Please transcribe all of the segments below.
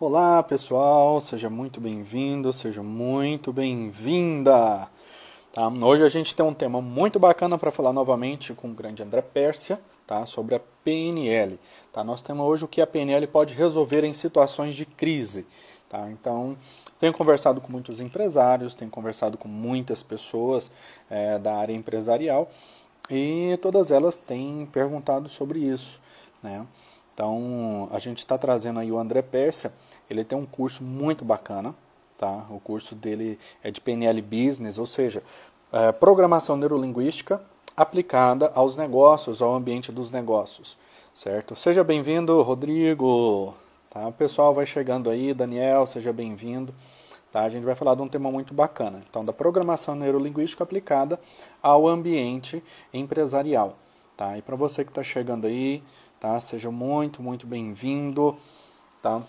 Olá pessoal, seja muito bem-vindo, seja muito bem-vinda. Tá? Hoje a gente tem um tema muito bacana para falar novamente com o grande André Pérsia tá? sobre a PNL. Tá? Nós temos hoje o que a PNL pode resolver em situações de crise. Tá? Então, tenho conversado com muitos empresários, tenho conversado com muitas pessoas é, da área empresarial e todas elas têm perguntado sobre isso. Né? Então, a gente está trazendo aí o André Pérsia, ele tem um curso muito bacana, tá? O curso dele é de PNL Business, ou seja, é, programação neurolinguística aplicada aos negócios, ao ambiente dos negócios, certo? Seja bem-vindo, Rodrigo, tá? O pessoal vai chegando aí, Daniel, seja bem-vindo. Tá? A gente vai falar de um tema muito bacana, então, da programação neurolinguística aplicada ao ambiente empresarial. Tá? E para você que está chegando aí, tá? Seja muito, muito bem-vindo, tá?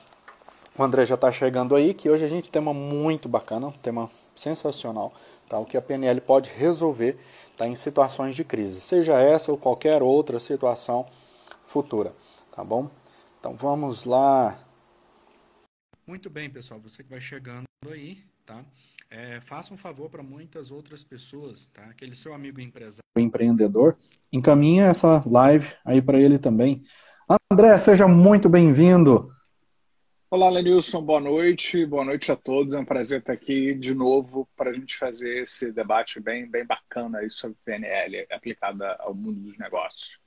O André já está chegando aí, que hoje a gente tem uma muito bacana, um tema sensacional, tá? O que a PNL pode resolver tá? em situações de crise, seja essa ou qualquer outra situação futura, tá bom? Então vamos lá. Muito bem, pessoal, você que vai chegando aí, tá? É, faça um favor para muitas outras pessoas, tá? Aquele seu amigo empresário, empreendedor, encaminha essa live aí para ele também. André, seja muito bem-vindo. Olá, Lenilson, boa noite, boa noite a todos. É um prazer estar aqui de novo para a gente fazer esse debate bem, bem bacana aí sobre PNL aplicada ao mundo dos negócios.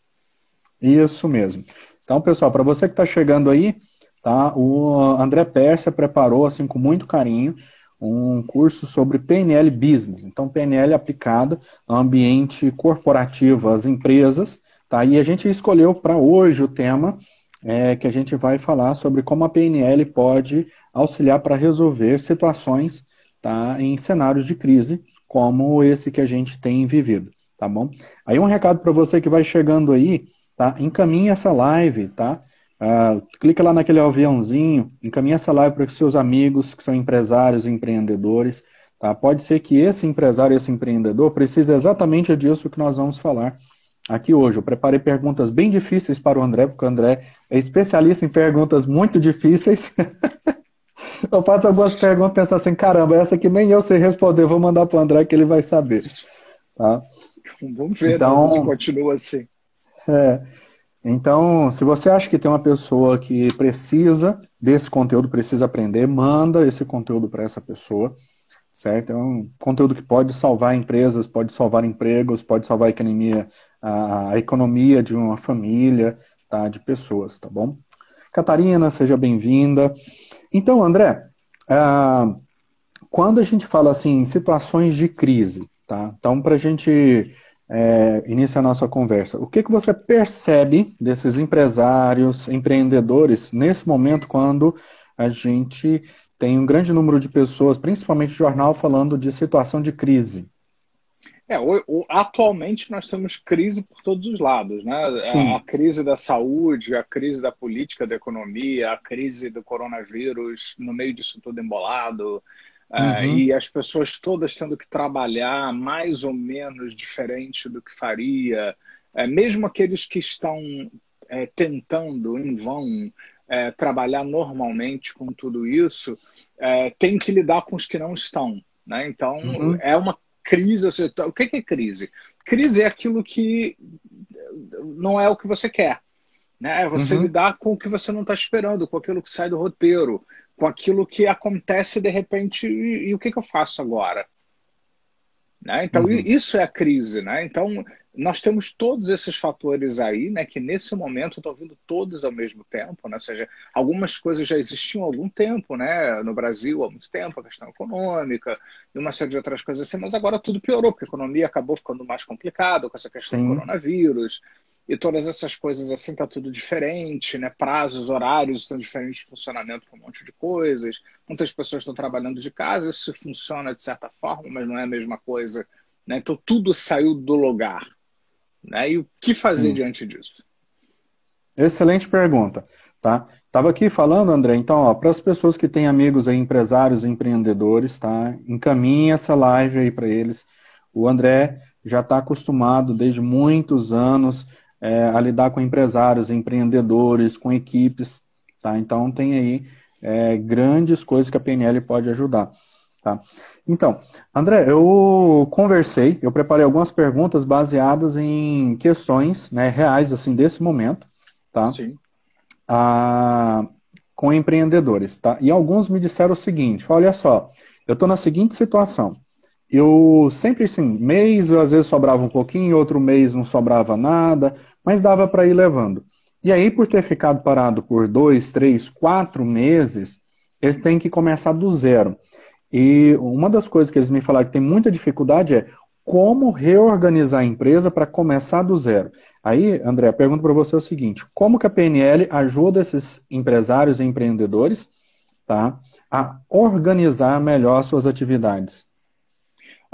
Isso mesmo. Então, pessoal, para você que está chegando aí, tá? O André Persa preparou assim com muito carinho um curso sobre PNL Business. Então, PNL aplicada ao ambiente corporativo, às empresas. Tá? E a gente escolheu para hoje o tema é, que a gente vai falar sobre como a PNL pode auxiliar para resolver situações tá, em cenários de crise, como esse que a gente tem vivido. Tá bom? Aí um recado para você que vai chegando aí, tá? Encaminhe essa live, tá? Uh, clica lá naquele aviãozinho, encaminha essa live para os seus amigos que são empresários, empreendedores. Tá? Pode ser que esse empresário, esse empreendedor, precise exatamente disso que nós vamos falar aqui hoje. Eu preparei perguntas bem difíceis para o André, porque o André é especialista em perguntas muito difíceis. eu faço algumas perguntas e penso assim, caramba, essa aqui nem eu sei responder, vou mandar para o André que ele vai saber. Tá? Vamos ver, então, né? continua assim. É, então, se você acha que tem uma pessoa que precisa desse conteúdo, precisa aprender, manda esse conteúdo para essa pessoa, certo? É um conteúdo que pode salvar empresas, pode salvar empregos, pode salvar a economia, a, economia de uma família, tá? De pessoas, tá bom? Catarina, seja bem-vinda. Então, André, uh, quando a gente fala assim, em situações de crise, tá? Então, para a gente é, inicia a nossa conversa. O que, que você percebe desses empresários, empreendedores, nesse momento, quando a gente tem um grande número de pessoas, principalmente jornal, falando de situação de crise? É, o, o, atualmente nós temos crise por todos os lados, né? A, a, crise da saúde, a crise da política, da economia, a crise do coronavírus, no meio disso tudo embolado, é, uhum. e as pessoas todas tendo que trabalhar mais ou menos diferente do que faria, é, mesmo aqueles que estão é, tentando em vão é, trabalhar normalmente com tudo isso, é, tem que lidar com os que não estão. Né? Então, uhum. é uma crise. Seja, o que é crise? Crise é aquilo que não é o que você quer. Né? É você uhum. lidar com o que você não está esperando, com aquilo que sai do roteiro com aquilo que acontece de repente e, e o que, que, eu faço agora? Né? Então, uhum. isso é a crise. Né? Então, nós temos todos esses fatores aí, né, que nesse momento estão vindo todos ao mesmo tempo, né? ou seja, algumas coisas já existiam há algum tempo, né, no Brasil há muito tempo, a questão econômica e uma série de outras coisas assim, mas agora tudo piorou, porque a economia acabou ficando mais complicada com essa questão Sim. do coronavírus, e todas essas coisas assim tá tudo diferente, né? Prazos, horários estão diferentes, funcionamento para um monte de coisas. Muitas pessoas estão trabalhando de casa, isso funciona de certa forma, mas não é a mesma coisa, né? Então tudo saiu do lugar, né? E o que fazer Sim. diante disso? Excelente pergunta, tá? Tava aqui falando, André, então, para as pessoas que têm amigos aí, empresários, empreendedores, tá? Encaminhe essa live aí para eles. O André já está acostumado desde muitos anos é, a lidar com empresários, empreendedores, com equipes, tá? Então tem aí é, grandes coisas que a PNL pode ajudar. Tá? Então, André, eu conversei, eu preparei algumas perguntas baseadas em questões né, reais assim desse momento, tá? Sim. Ah, com empreendedores, tá? E alguns me disseram o seguinte: olha só, eu estou na seguinte situação. Eu sempre, assim, mês às vezes sobrava um pouquinho, outro mês não sobrava nada, mas dava para ir levando. E aí, por ter ficado parado por dois, três, quatro meses, eles têm que começar do zero. E uma das coisas que eles me falaram que tem muita dificuldade é como reorganizar a empresa para começar do zero. Aí, André, a pergunta para você é o seguinte: como que a PNL ajuda esses empresários e empreendedores tá, a organizar melhor suas atividades?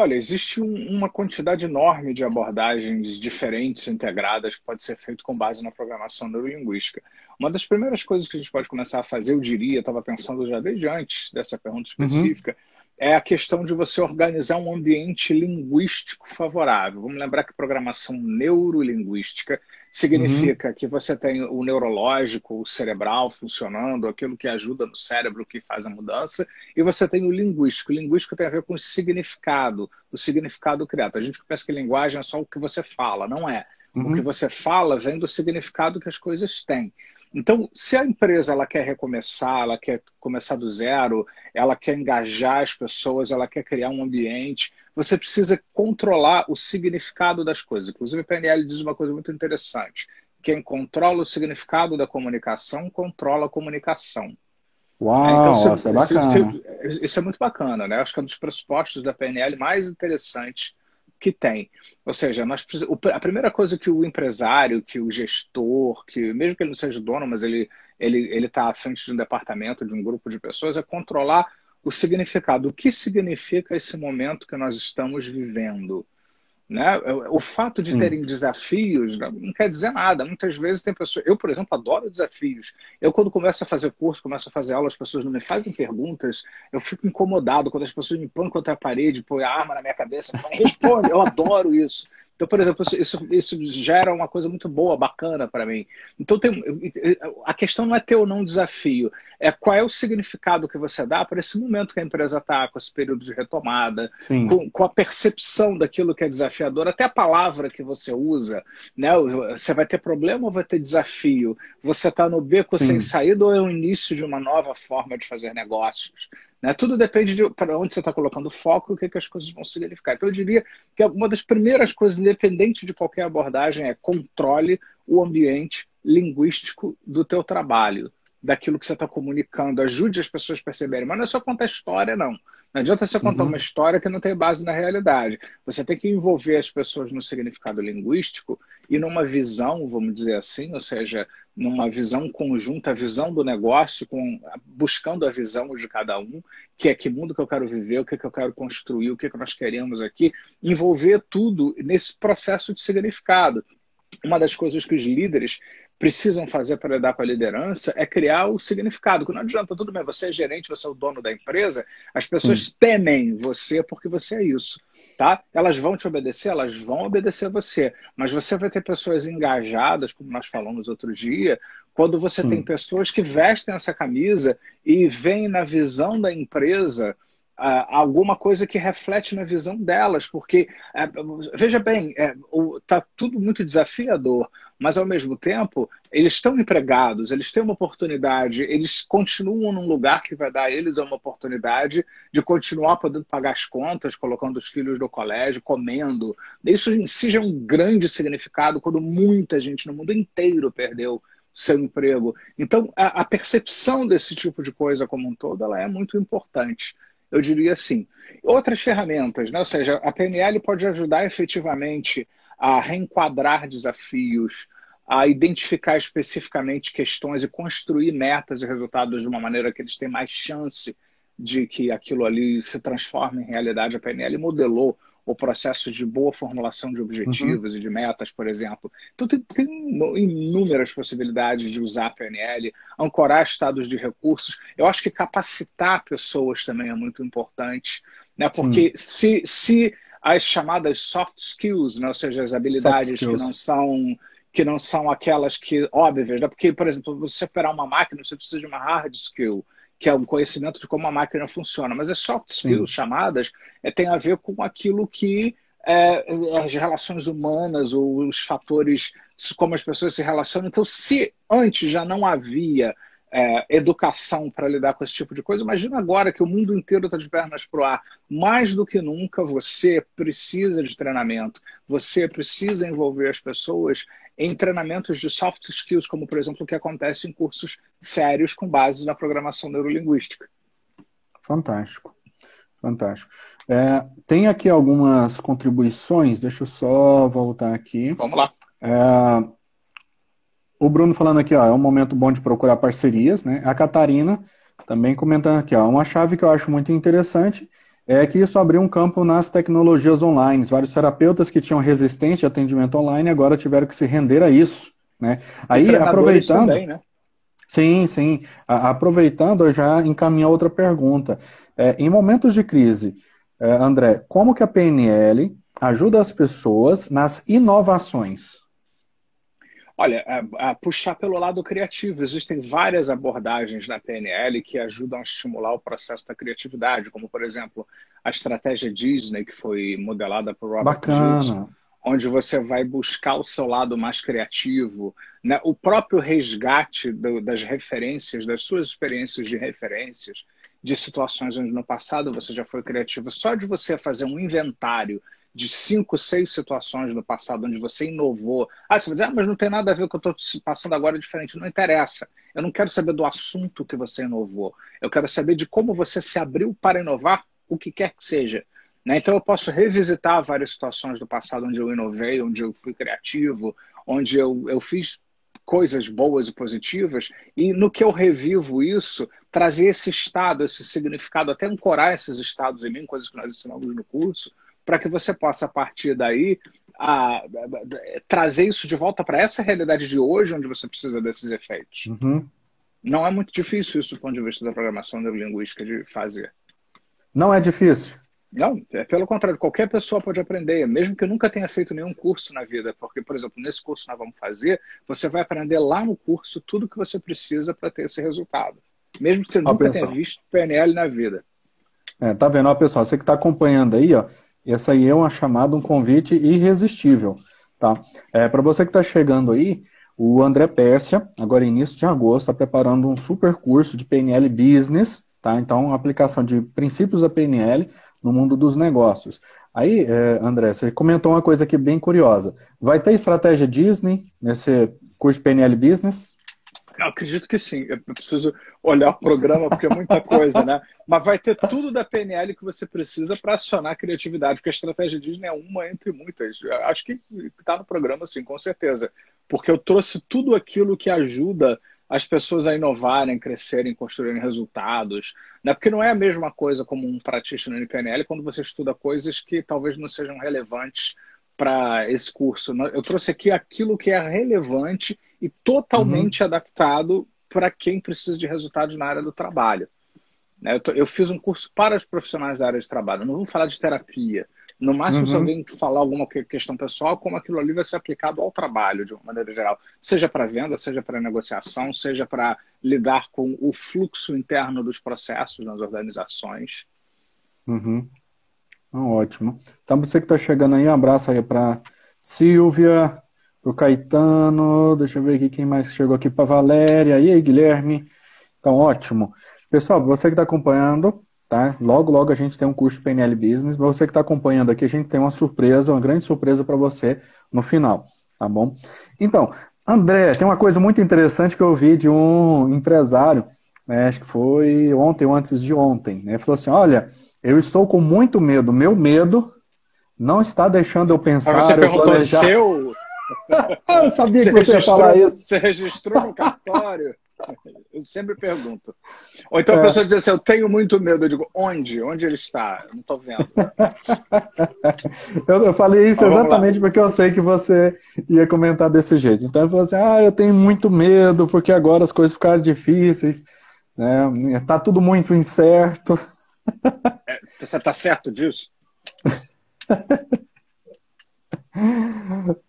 Olha, existe um, uma quantidade enorme de abordagens diferentes, integradas, que pode ser feito com base na programação neurolinguística. Uma das primeiras coisas que a gente pode começar a fazer, eu diria, estava pensando já desde antes dessa pergunta uhum. específica, uhum é a questão de você organizar um ambiente linguístico favorável. Vamos lembrar que programação neurolinguística significa uhum. que você tem o neurológico, o cerebral funcionando, aquilo que ajuda no cérebro, que faz a mudança, e você tem o linguístico. O linguístico tem a ver com o significado, o significado criado. A gente pensa que linguagem é só o que você fala, não é. Uhum. O que você fala vem do significado que as coisas têm. Então, se a empresa ela quer recomeçar, ela quer começar do zero, ela quer engajar as pessoas, ela quer criar um ambiente, você precisa controlar o significado das coisas. Inclusive, a PNL diz uma coisa muito interessante: quem controla o significado da comunicação controla a comunicação. Uau, então, isso, é bacana. Isso, isso, é muito bacana, né? Acho que é um dos pressupostos da PNL mais interessantes que tem. Ou seja, nós a primeira coisa que o empresário, que o gestor, que mesmo que ele não seja dono, mas ele ele ele está à frente de um departamento, de um grupo de pessoas, é controlar o significado. O que significa esse momento que nós estamos vivendo? Né? O fato de Sim. terem desafios não quer dizer nada. Muitas vezes tem pessoas. Eu, por exemplo, adoro desafios. Eu, quando começo a fazer curso, começo a fazer aula, as pessoas não me fazem perguntas, eu fico incomodado quando as pessoas me põem contra a parede, põem a arma na minha cabeça, responde. eu adoro isso. Então, por exemplo, isso, isso gera uma coisa muito boa, bacana para mim. Então, tem, a questão não é ter ou não desafio, é qual é o significado que você dá para esse momento que a empresa está, com esse período de retomada, com, com, a percepção daquilo que é desafiador, até a palavra que você usa. Né? Você vai ter problema ou vai ter desafio? Você está no beco Sim. sem saída ou é o início de uma nova forma de fazer negócios? Né? Tudo depende de para onde você está colocando foco e o que, que as coisas vão significar. Então, eu diria que uma das primeiras coisas, independente de qualquer abordagem, é controle o ambiente linguístico do teu trabalho, daquilo que você está comunicando. Ajude as pessoas a perceberem. Mas não é só contar história, não. Não adianta você contar uhum. uma história que não tem base na realidade. Você tem que envolver as pessoas no significado linguístico e numa visão, vamos dizer assim, ou seja, numa visão conjunta, a visão do negócio, com, buscando a visão de cada um, que é que mundo que eu quero viver, o que, é que eu quero construir, o que, é que nós queremos aqui, envolver tudo nesse processo de significado. Uma das coisas que os líderes precisam fazer para lidar com a liderança é criar o significado. Que não adianta, tudo bem, você é gerente, você é o dono da empresa, as pessoas Sim. temem você porque você é isso, tá? Elas vão te obedecer, elas vão obedecer a você, mas você vai ter pessoas engajadas, como nós falamos outro dia, quando você Sim. tem pessoas que vestem essa camisa e veem na visão da empresa Uh, alguma coisa que reflete na visão delas, porque uh, veja bem, está é, tá tudo muito desafiador, mas ao mesmo tempo eles estão empregados, eles têm uma oportunidade, eles continuam num lugar que vai dar a eles uma oportunidade de continuar podendo pagar as contas, colocando os filhos no colégio, comendo. Isso em si já é um grande significado quando muita gente no mundo inteiro perdeu seu emprego. Então, a, a percepção desse tipo de coisa como um todo, ela é muito importante eu diria assim. Outras ferramentas, né? ou seja, a PNL pode ajudar efetivamente a reenquadrar desafios, a identificar especificamente questões e construir metas e resultados de uma maneira que eles têm mais chance de que aquilo ali se transforme em realidade. A PNL modelou o processo de boa formulação de objetivos uhum. e de metas, por exemplo. Então, tem, tem, inúmeras possibilidades de usar a PNL, ancorar estados de recursos. Eu acho que capacitar pessoas também é muito importante, né? porque se, se as chamadas soft skills, né? ou seja, as habilidades que não são que não são aquelas que óbvias, né? porque, por exemplo, você operar uma máquina, você precisa de uma hard skill que é um conhecimento de como a máquina funciona, mas as soft skills Sim. chamadas é, tem a ver com aquilo que é, é as relações humanas, os fatores, como as pessoas se relacionam. Então, se antes já não havia é, educação para lidar com esse tipo de coisa. Imagina agora que o mundo inteiro está de pernas para o ar. Mais do que nunca, você precisa de treinamento. Você precisa envolver as pessoas em treinamentos de soft skills, como, por exemplo, o que acontece em cursos sérios com base na programação neurolinguística. Fantástico. Fantástico. É, tem aqui algumas contribuições, deixa eu só voltar aqui. Vamos lá. É, o Bruno falando aqui, ó, é um momento bom de procurar parcerias, né? A Catarina também comentando aqui, ó, uma chave que eu acho muito interessante é que isso abriu um campo nas tecnologias online. Vários terapeutas que tinham resistência a atendimento online agora tiveram que se render a isso, né? Aí, aproveitando... Também, né? Sim, sim. A, aproveitando, eu já encaminho outra pergunta. É, em momentos de crise, é, André, como que a PNL ajuda as pessoas nas inovações? Olha, a, a puxar pelo lado criativo, existem várias abordagens na PNL que ajudam a estimular o processo da criatividade, como, por exemplo, a estratégia Disney, que foi modelada por Robert Bacana. onde você vai buscar o seu lado mais criativo, né? o próprio resgate do, das referências, das suas experiências de referências, de situações onde no passado você já foi criativo. Só de você fazer um inventário de cinco, seis situações no passado onde você inovou. Ah, você vai dizer, ah, mas não tem nada a ver com o que eu estou passando agora diferente. Não interessa. Eu não quero saber do assunto que você inovou. Eu quero saber de como você se abriu para inovar o que quer que seja. Né? Então eu posso revisitar várias situações do passado onde eu inovei, onde eu fui criativo, onde eu, eu fiz coisas boas e positivas, e no que eu revivo isso, trazer esse estado, esse significado, até ancorar esses estados em mim, coisas que nós ensinamos no curso, para que você possa, a partir daí, a, a, a, trazer isso de volta para essa realidade de hoje, onde você precisa desses efeitos. Uhum. Não é muito difícil isso do ponto de vista da programação neurolinguística de fazer. Não é difícil? Não, é pelo contrário, qualquer pessoa pode aprender, mesmo que nunca tenha feito nenhum curso na vida, porque, por exemplo, nesse curso que nós vamos fazer, você vai aprender lá no curso tudo que você precisa para ter esse resultado. Mesmo que você nunca tenha visto PNL na vida. É, tá vendo, ó, pessoal, você que está acompanhando aí, ó, essa aí é uma chamada, um convite irresistível, tá? É, Para você que está chegando aí, o André Pérsia, agora início de agosto, está preparando um super curso de PNL Business, tá? Então, aplicação de princípios da PNL no mundo dos negócios. Aí, é, André, você comentou uma coisa aqui bem curiosa. Vai ter estratégia Disney nesse curso de PNL Business? Acredito que sim. Eu preciso olhar o programa porque é muita coisa, né? Mas vai ter tudo da PNL que você precisa para acionar a criatividade, porque a estratégia Disney é uma entre muitas. Eu acho que está no programa, sim, com certeza. Porque eu trouxe tudo aquilo que ajuda as pessoas a inovarem, crescerem, construírem resultados. Né? Porque não é a mesma coisa como um practitioner no PNL quando você estuda coisas que talvez não sejam relevantes para esse curso. Eu trouxe aqui aquilo que é relevante e totalmente uhum. adaptado para quem precisa de resultados na área do trabalho. Né, eu, tô, eu, fiz um curso para os profissionais da área de trabalho. Não vamos falar de terapia. No máximo, uhum. se alguém falar alguma questão pessoal, como aquilo ali vai ser aplicado ao trabalho, de uma maneira geral. Seja para venda, seja para negociação, seja para lidar com o fluxo interno dos processos nas organizações. Uhum. Ah, ótimo. Então, você que está chegando aí, um abraço aí para Silvia, o Caetano, deixa eu ver aqui quem mais chegou aqui para Valéria, e aí, Guilherme. Então, ótimo. Pessoal, você que está acompanhando, tá? Logo, logo a gente tem um curso PNL Business. Mas você que está acompanhando aqui, a gente tem uma surpresa, uma grande surpresa para você no final, tá bom? Então, André, tem uma coisa muito interessante que eu vi de um empresário, né, acho que foi ontem ou antes de ontem, né? Falou assim: olha, eu estou com muito medo. Meu medo não está deixando eu pensar, você eu planejar. Seu... eu sabia que você, ia falar isso. Você registrou no cartório? Eu sempre pergunto. Ou então a é. pessoa diz assim: Eu tenho muito medo. Eu digo: Onde? Onde ele está? Eu não estou vendo. eu, eu, falei isso exatamente porque eu sei que você ia comentar desse jeito. Então eu falei assim: Ah, eu tenho muito medo porque agora as coisas ficaram difíceis. Né? Tá tudo muito incerto. É, você está certo disso?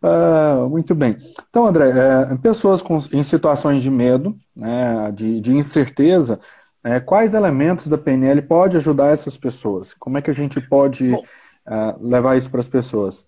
Ah, muito bem. Então, André, é, pessoas com, em situações de medo, né, de, de, incerteza, é, quais elementos da PNL pode ajudar essas pessoas? Como é que a gente pode Bom, uh, levar isso para as pessoas?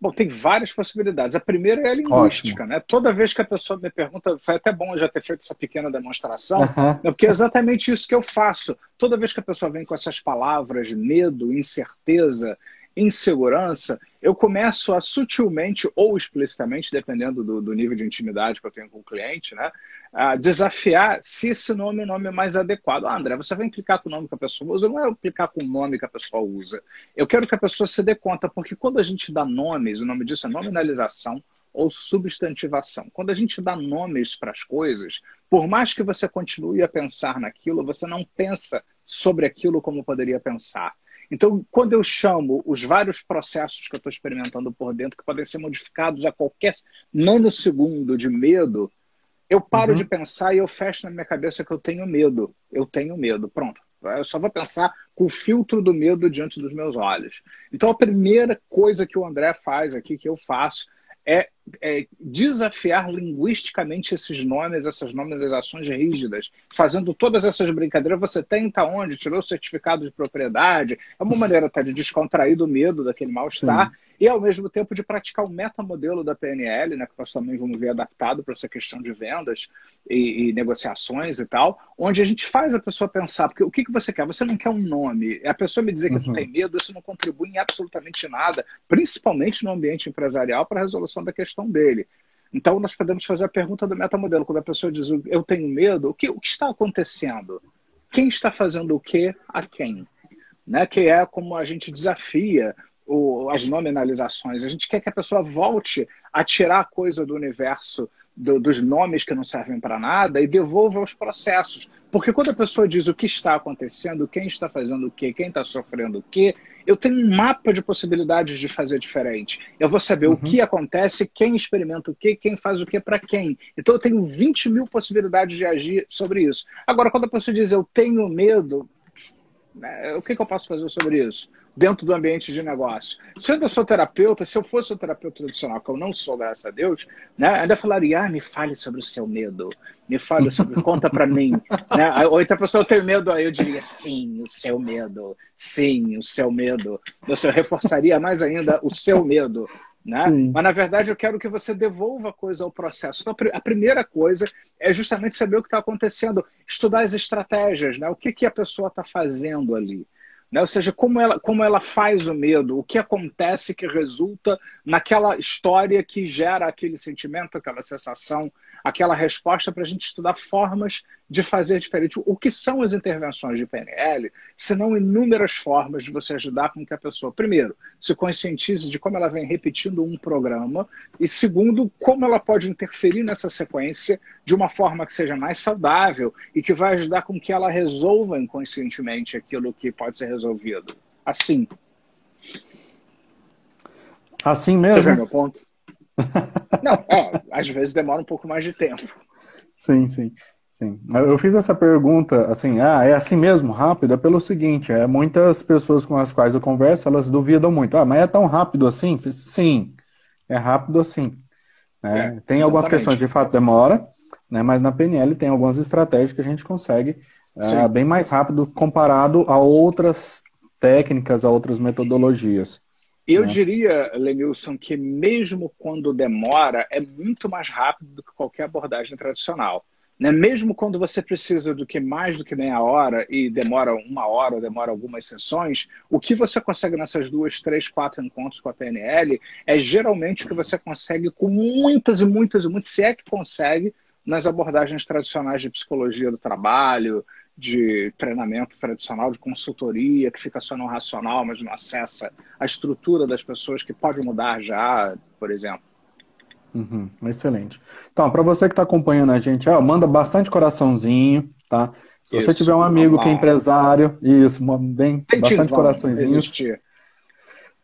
Bom, tem várias possibilidades. A primeira é a linguística, Ótimo. né? Toda vez que a pessoa me pergunta, foi até bom eu já ter feito essa pequena demonstração, uhum. porque é exatamente isso que eu faço. Toda vez que a pessoa vem com essas palavras, medo, incerteza, insegurança, eu começo a sutilmente ou explicitamente, dependendo do, do, nível de intimidade que eu tenho com o cliente, né, a desafiar se esse nome é o nome mais adequado. Ah, André, você vai implicar com o nome que a pessoa usa, não é implicar com o nome que a pessoa usa. Eu quero que a pessoa se dê conta, porque quando a gente dá nomes, o nome disso é nominalização ou substantivação. Quando a gente dá nomes para as coisas, por mais que você continue a pensar naquilo, você não pensa sobre aquilo como poderia pensar. Então, quando eu chamo os vários processos que eu estou experimentando por dentro, que podem ser modificados a qualquer nanosegundo de medo, eu paro uhum. de pensar e eu fecho na minha cabeça que eu tenho medo. Eu tenho medo. Pronto. Eu só vou pensar com o filtro do medo diante dos meus olhos. Então, a primeira coisa que o André faz aqui, que eu faço, é, é, desafiar linguisticamente esses nomes, essas nominalizações rígidas, fazendo todas essas brincadeiras. Você tenta onde? Tirou o certificado de propriedade. É uma maneira até de descontrair do medo, daquele mal-estar, e ao mesmo tempo de praticar o metamodelo da PNL, né, que nós também vamos ver adaptado para essa questão de vendas e, e, negociações e tal, onde a gente faz a pessoa pensar, porque o que, que você quer? Você não quer um nome. A pessoa me dizer que uhum. tem medo, isso não contribui em absolutamente nada, principalmente no ambiente empresarial, para a resolução da questão dele. Então, nós podemos fazer a pergunta do metamodelo. Quando a pessoa diz, eu tenho medo, o que, o que está acontecendo? Quem está fazendo o que a quem? Né? Que é como a gente desafia o, as nominalizações. A gente quer que a pessoa volte a tirar a coisa do universo do, dos nomes que não servem para nada e devolva aos processos. Porque quando a pessoa diz o que está acontecendo, quem está fazendo o quê, quem está sofrendo o quê, eu tenho um mapa de possibilidades de fazer diferente. Eu vou saber uhum. o que acontece, quem experimenta o quê, quem faz o quê para quem. Então eu tenho 20 mil possibilidades de agir sobre isso. Agora, quando a pessoa diz eu tenho medo, o que, que eu posso fazer sobre isso? dentro do ambiente de negócio. Se eu sou terapeuta, se eu fosse um terapeuta tradicional, que eu não sou, graças a Deus, né, ainda falaria, ah, me fale sobre o seu medo, me fale sobre, conta para mim. Né? Ou então a pessoa, eu tenho medo, aí eu diria, sim, o seu medo, sim, o seu medo. Eu reforçaria mais ainda o seu medo. Né? Mas, na verdade, eu quero que você devolva a coisa ao processo. Então, a primeira coisa é justamente saber o que está acontecendo, estudar as estratégias, né? o que, que a pessoa está fazendo ali. Né? Ou seja, como ela, como ela faz o medo, o que acontece que resulta naquela história que gera aquele sentimento, aquela sensação, aquela resposta para a gente estudar formas de fazer diferente. O que são as intervenções de PNL, se não inúmeras formas de você ajudar com que a pessoa, primeiro, se conscientize de como ela vem repetindo um programa, e segundo, como ela pode interferir nessa sequência de uma forma que seja mais saudável e que vai ajudar com que ela resolva inconscientemente aquilo que pode ser resolvido. Assim. Assim mesmo? Você vê meu ponto? Não, é, às vezes demora um pouco mais de tempo. Sim, sim. Sim. Eu fiz essa pergunta assim, ah, é assim mesmo, rápido? É pelo seguinte, é muitas pessoas com as quais eu converso, elas duvidam muito. Ah, mas é tão rápido assim? Sim, é rápido assim. Né? É, tem algumas questões de fato demora, né? Mas na PNL tem algumas estratégias que a gente consegue uh, bem mais rápido comparado a outras técnicas, a outras metodologias. Eu né? diria, Lenilson, que mesmo quando demora, é muito mais rápido do que qualquer abordagem tradicional. Né? Mesmo quando você precisa do que mais do que meia hora e demora uma hora ou demora algumas sessões, o que você consegue nessas duas, três, quatro encontros com a PNL é geralmente o que você consegue com muitas e muitas e muitas, se é que consegue, nas abordagens tradicionais de psicologia do trabalho, de treinamento tradicional, de consultoria, que fica só no racional, mas não acessa a estrutura das pessoas, que pode mudar já, por exemplo. Uhum, excelente. Então, para você que está acompanhando a gente, ó, manda bastante coraçãozinho, tá? Se isso, você tiver um amigo que é empresário, isso, bem, bastante coraçãozinhos.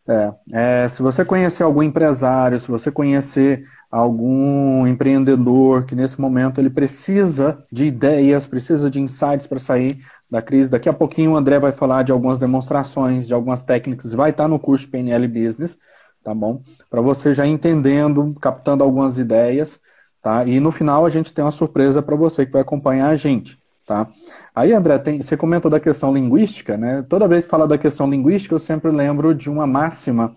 É, é, se você conhecer algum empresário, se você conhecer algum empreendedor que nesse momento ele precisa de ideias, precisa de insights para sair da crise, daqui a pouquinho o André vai falar de algumas demonstrações, de algumas técnicas, vai estar no curso PNL Business, tá bom? Para você já entendendo, captando algumas ideias, tá? E no final a gente tem uma surpresa para você que vai acompanhar a gente. Tá? Aí, André, tem, você comentou da questão linguística, né? Toda vez que fala da questão linguística, eu sempre lembro de uma máxima.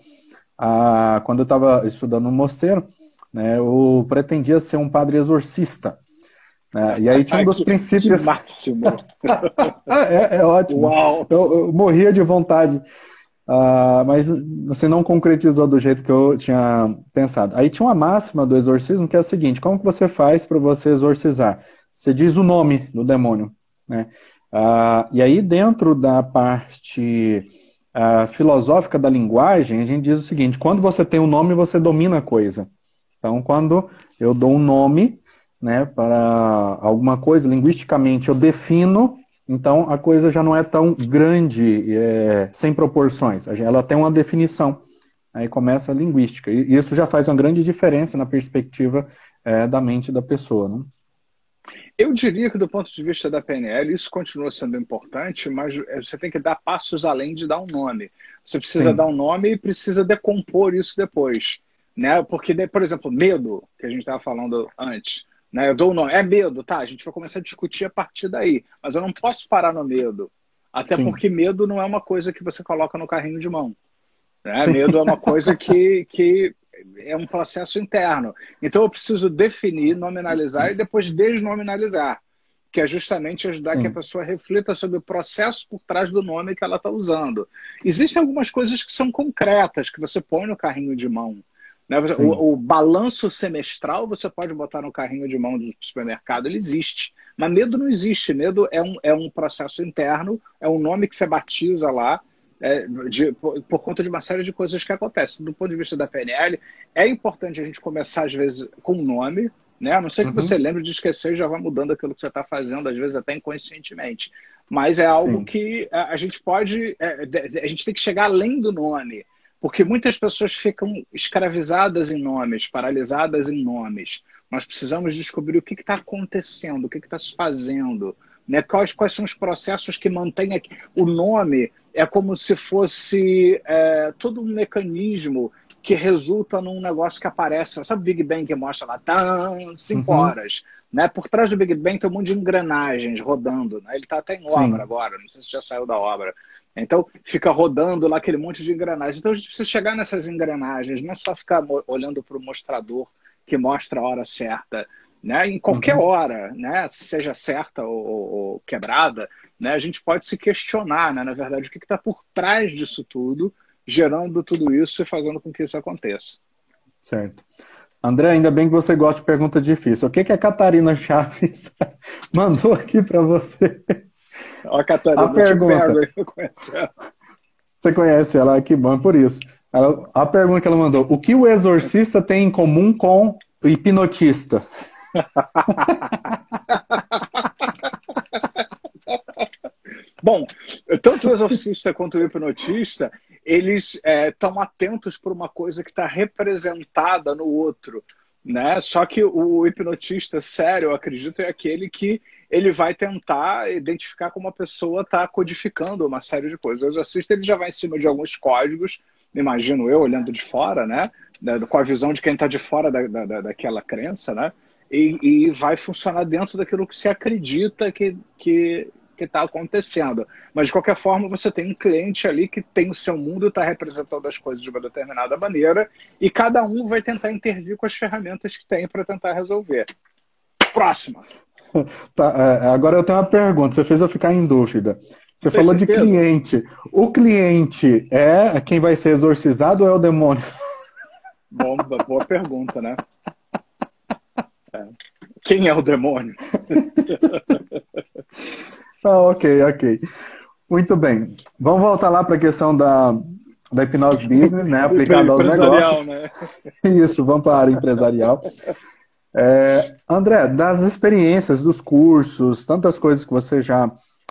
Ah, quando eu estava estudando no mosteiro, né, eu pretendia ser um padre exorcista. Né? E aí tinha um dos princípios. Que máximo! é, é, ótimo. Eu, eu morria de vontade. Uh, mas você não concretizou do jeito que eu tinha pensado. Aí tinha uma máxima do exorcismo que é a seguinte: como que você faz para você exorcizar? Você diz o nome do demônio, né? Uh, e aí dentro da parte uh, filosófica da linguagem, a gente diz o seguinte: quando você tem um nome, você domina a coisa. Então, quando eu dou um nome, né, para alguma coisa linguisticamente, eu defino então a coisa já não é tão grande, é, sem proporções. Ela tem uma definição. Aí começa a linguística. E isso já faz uma grande diferença na perspectiva é, da mente da pessoa. Né? Eu diria que, do ponto de vista da PNL, isso continua sendo importante, mas é, você tem que dar passos além de dar um nome. Você precisa Sim. dar um nome e precisa decompor isso depois. Né? Porque, por exemplo, medo, que a gente estava falando antes. Né? Eu dou o nome. É medo, tá? A gente vai começar a discutir a partir daí. Mas eu não posso parar no medo. Até Sim. porque medo não é uma coisa que você coloca no carrinho de mão. Né? Medo é uma coisa que, que é um processo interno. Então eu preciso definir, nominalizar e depois desnominalizar. Que é justamente ajudar Sim. que a pessoa reflita sobre o processo por trás do nome que ela está usando. Existem algumas coisas que são concretas, que você põe no carrinho de mão. Né? O, o, balanço semestral você pode botar no carrinho de mão do supermercado, ele existe. Mas medo não existe. Medo é um, é um processo interno, é um nome que você batiza lá é, de, por, por, conta de uma série de coisas que acontecem. Do ponto de vista da PNL, é importante a gente começar, às vezes, com um nome, né? A não ser que uhum. você lembre de esquecer e já vá mudando aquilo que você está fazendo, às vezes até inconscientemente. Mas é algo Sim. que a, a, gente pode. É, a gente tem que chegar além do nome. Porque muitas pessoas ficam escravizadas em nomes, paralisadas em nomes. Nós precisamos descobrir o que está acontecendo, o que está se fazendo, né? quais, quais são os processos que mantêm aqui. O nome é como se fosse é, todo um mecanismo que resulta num negócio que aparece. Sabe o Big Bang que mostra lá, tan, cinco uhum. horas? Né? Por trás do Big Bang tem um monte de engrenagens rodando. Né? Ele está até em obra Sim. agora, não sei se já saiu da obra. Então, fica rodando lá aquele monte de engrenagens. Então, a gente precisa chegar nessas engrenagens, não é só ficar olhando para o mostrador que mostra a hora certa. Né? Em qualquer uhum. hora, né? seja certa ou, ou, quebrada, né? a gente pode se questionar, né? na verdade, o que está por trás disso tudo, gerando tudo isso e fazendo com que isso aconteça. Certo. André, ainda bem que você gosta de pergunta difícil. O que, que a Catarina Chaves mandou aqui para você? Ó, Catarina, a pergunta. Você conhece ela, que bom, por isso. Ela, a pergunta que ela mandou: o que o exorcista tem em comum com o hipnotista? Bom, tanto o exorcista quanto o hipnotista, eles estão é, atentos por uma coisa que está representada no outro. Né? Só que o hipnotista sério, eu acredito, é aquele que ele vai tentar identificar como a pessoa está codificando uma série de coisas. O exorcista ele já vai em cima de alguns códigos, imagino eu, olhando de fora, né? com a visão de quem está de fora da, da, daquela crença, né? E, e, vai funcionar dentro daquilo que se acredita que, que, que está acontecendo. Mas, de qualquer forma, você tem um cliente ali que tem o seu mundo, está representando as coisas de uma determinada maneira, e cada um vai tentar intervir com as ferramentas que tem para tentar resolver. Próxima. Tá, é, agora eu tenho uma pergunta, você fez eu ficar em dúvida. Você falou de cliente. O cliente é quem vai ser exorcizado ou é o demônio? Bom, boa pergunta, né? Quem é o demônio? Ah, ok, ok. Muito bem. Vamos voltar lá para a questão da, da hipnose business, né? Aplicada aos negócios. Né? Isso, vamos para a área empresarial. É, André, das experiências, dos cursos, tantas coisas que você já,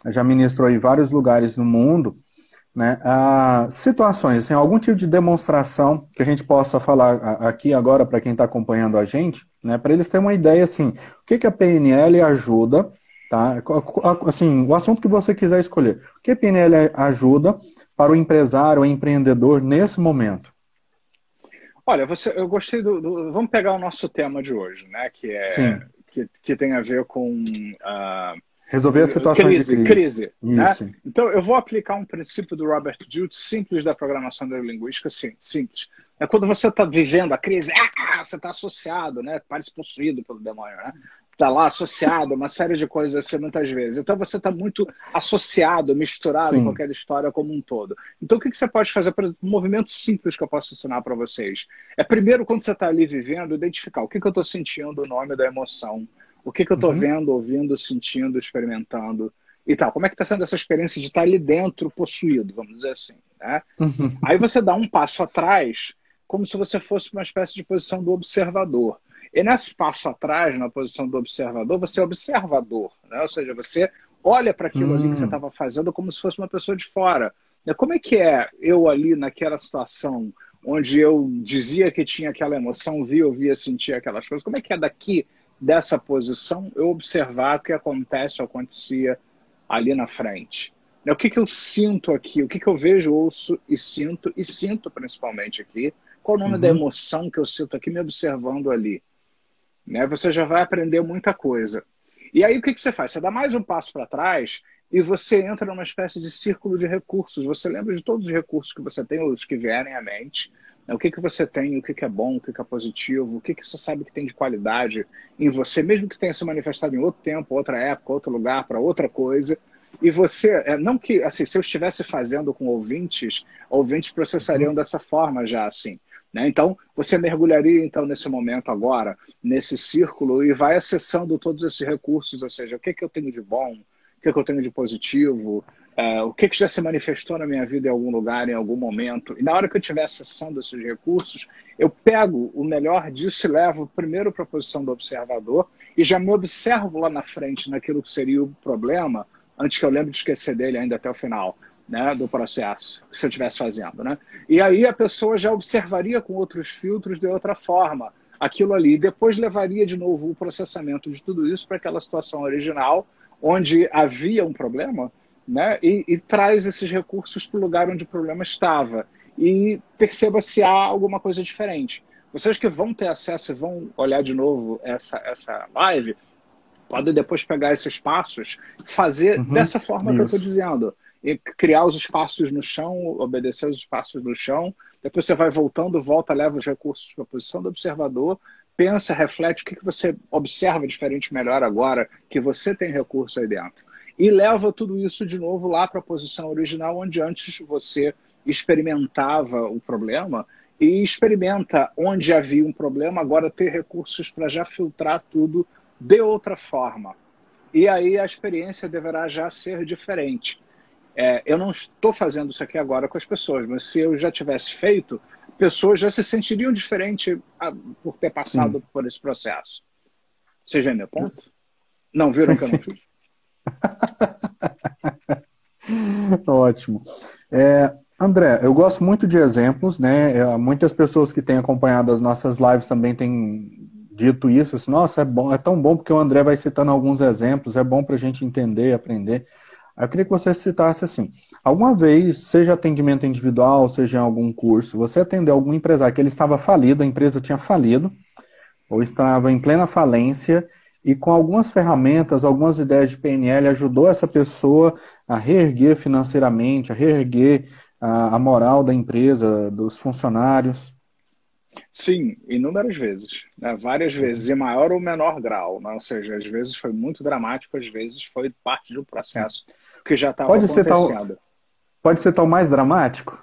já ministrou em vários lugares no mundo, né? Ah, situações, assim, algum tipo de demonstração que a gente possa falar aqui agora para quem está acompanhando a gente, né? Para eles terem uma ideia assim, o que, que a PNL ajuda Tá? Assim, o assunto que você quiser escolher. O que a PNL ajuda para o empresário ou empreendedor nesse momento? Olha, você, eu gostei do, do, Vamos pegar o nosso tema de hoje, né? Que, é, que, que, tem a ver com uh, Resolver a situação crise, de crise. crise né? Então, eu vou aplicar um princípio do Robert Jute simples da programação neurolinguística, sim, simples. É quando você está vivendo a crise, ah, você está associado, né? Parece possuído pelo demônio, né? Está lá associado a uma série de coisas assim, muitas vezes. Então você está muito associado, misturado com aquela história como um todo. Então o que, que você pode fazer? Por exemplo, um movimento simples que eu posso ensinar para vocês. É primeiro, quando você está ali vivendo, identificar o que, que eu estou sentindo, o nome da emoção. O que, que eu estou uhum. vendo, ouvindo, sentindo, experimentando e tal. Como é que está sendo essa experiência de estar tá ali dentro, possuído, vamos dizer assim. Né? Uhum. Aí você dá um passo atrás como se você fosse uma espécie de posição do observador. E nesse passo atrás, na posição do observador, você é observador, né? ou seja, você olha para aquilo hum. ali que você estava hum. fazendo como se fosse uma pessoa de fora. Como é que é eu ali naquela situação onde eu dizia que tinha aquela emoção, via, ouvia, sentia aquelas coisas? Como é que é daqui, dessa posição, eu observar o que acontece ou acontecia ali na frente? O que, que eu sinto aqui? O que, que eu vejo, ouço e sinto, e sinto principalmente aqui, qual o nome uhum. da emoção que eu sinto aqui me observando ali? Né? Você já vai aprender muita coisa. E aí o que, que você faz? Você dá mais um passo para trás e você entra numa espécie de círculo de recursos. Você lembra de todos os recursos que você tem, os que vierem à mente. Né? O que, que você tem, o que, que é bom, o que, que é positivo, o que, que você sabe que tem de qualidade em você, mesmo que tenha se manifestado em outro tempo, outra época, outro lugar, para outra coisa. E você, é, não que, assim, se eu estivesse fazendo com ouvintes, ouvintes processariam uhum. dessa forma já, assim. Né? Então, você mergulharia então nesse momento agora, nesse círculo, e vai acessando todos esses recursos, ou seja, o que, que eu tenho de bom, que, que eu tenho de positivo, é, o que, que já se manifestou na minha vida em algum lugar, em algum momento. E na hora que eu estiver acessando esses recursos, eu pego o melhor disso e levo primeiro para a posição do observador e já me observo lá na frente naquilo que seria o problema, antes que eu lembre de esquecer dele ainda até o final né, do processo, se eu estivesse fazendo. Né? E aí a pessoa já observaria com outros filtros de outra forma aquilo ali. Depois levaria de novo o processamento de tudo isso para aquela situação original, onde havia um problema, né, e, e traz esses recursos para o lugar onde o problema estava. E perceba se há alguma coisa diferente. Vocês que vão ter acesso e vão olhar de novo essa, essa live, podem depois pegar esses passos, fazer uhum, dessa forma isso. que eu estou dizendo criar os espaços no chão, obedecer os espaços no chão. Depois você vai voltando, volta, leva os recursos para a posição do observador, pensa, reflete o que, que você observa diferente melhor agora, que você tem recurso aí dentro. E leva tudo isso de novo lá para a posição original, onde antes você experimentava o problema e experimenta onde havia um problema, agora ter recursos para já filtrar tudo de outra forma. E aí a experiência deverá já ser diferente. É, eu não estou fazendo isso aqui agora com as pessoas, mas se eu já tivesse feito, pessoas já se sentiriam diferente ah, por ter passado Sim. por esse processo. Você já meu ponto? Isso. Não, viram que eu não fiz? Ótimo. É, André, eu gosto muito de exemplos, né? É, muitas pessoas que têm acompanhado as nossas lives também têm dito isso. Assim, Nossa, é bom, é tão bom porque o André vai citando alguns exemplos, é bom para a gente entender, aprender. Eu queria que você citasse assim: alguma vez, seja atendimento individual, seja em algum curso, você atendeu algum empresário que ele estava falido, a empresa tinha falido, ou estava em plena falência, e com algumas ferramentas, algumas ideias de PNL, ajudou essa pessoa a reerguer financeiramente, a reerguer a, a moral da empresa, dos funcionários? Sim, inúmeras vezes, né? várias vezes, em maior ou menor grau. Né? Ou seja, às vezes foi muito dramático, às vezes foi parte de um processo que já estava acontecendo. Ser tal, pode ser tal mais dramático?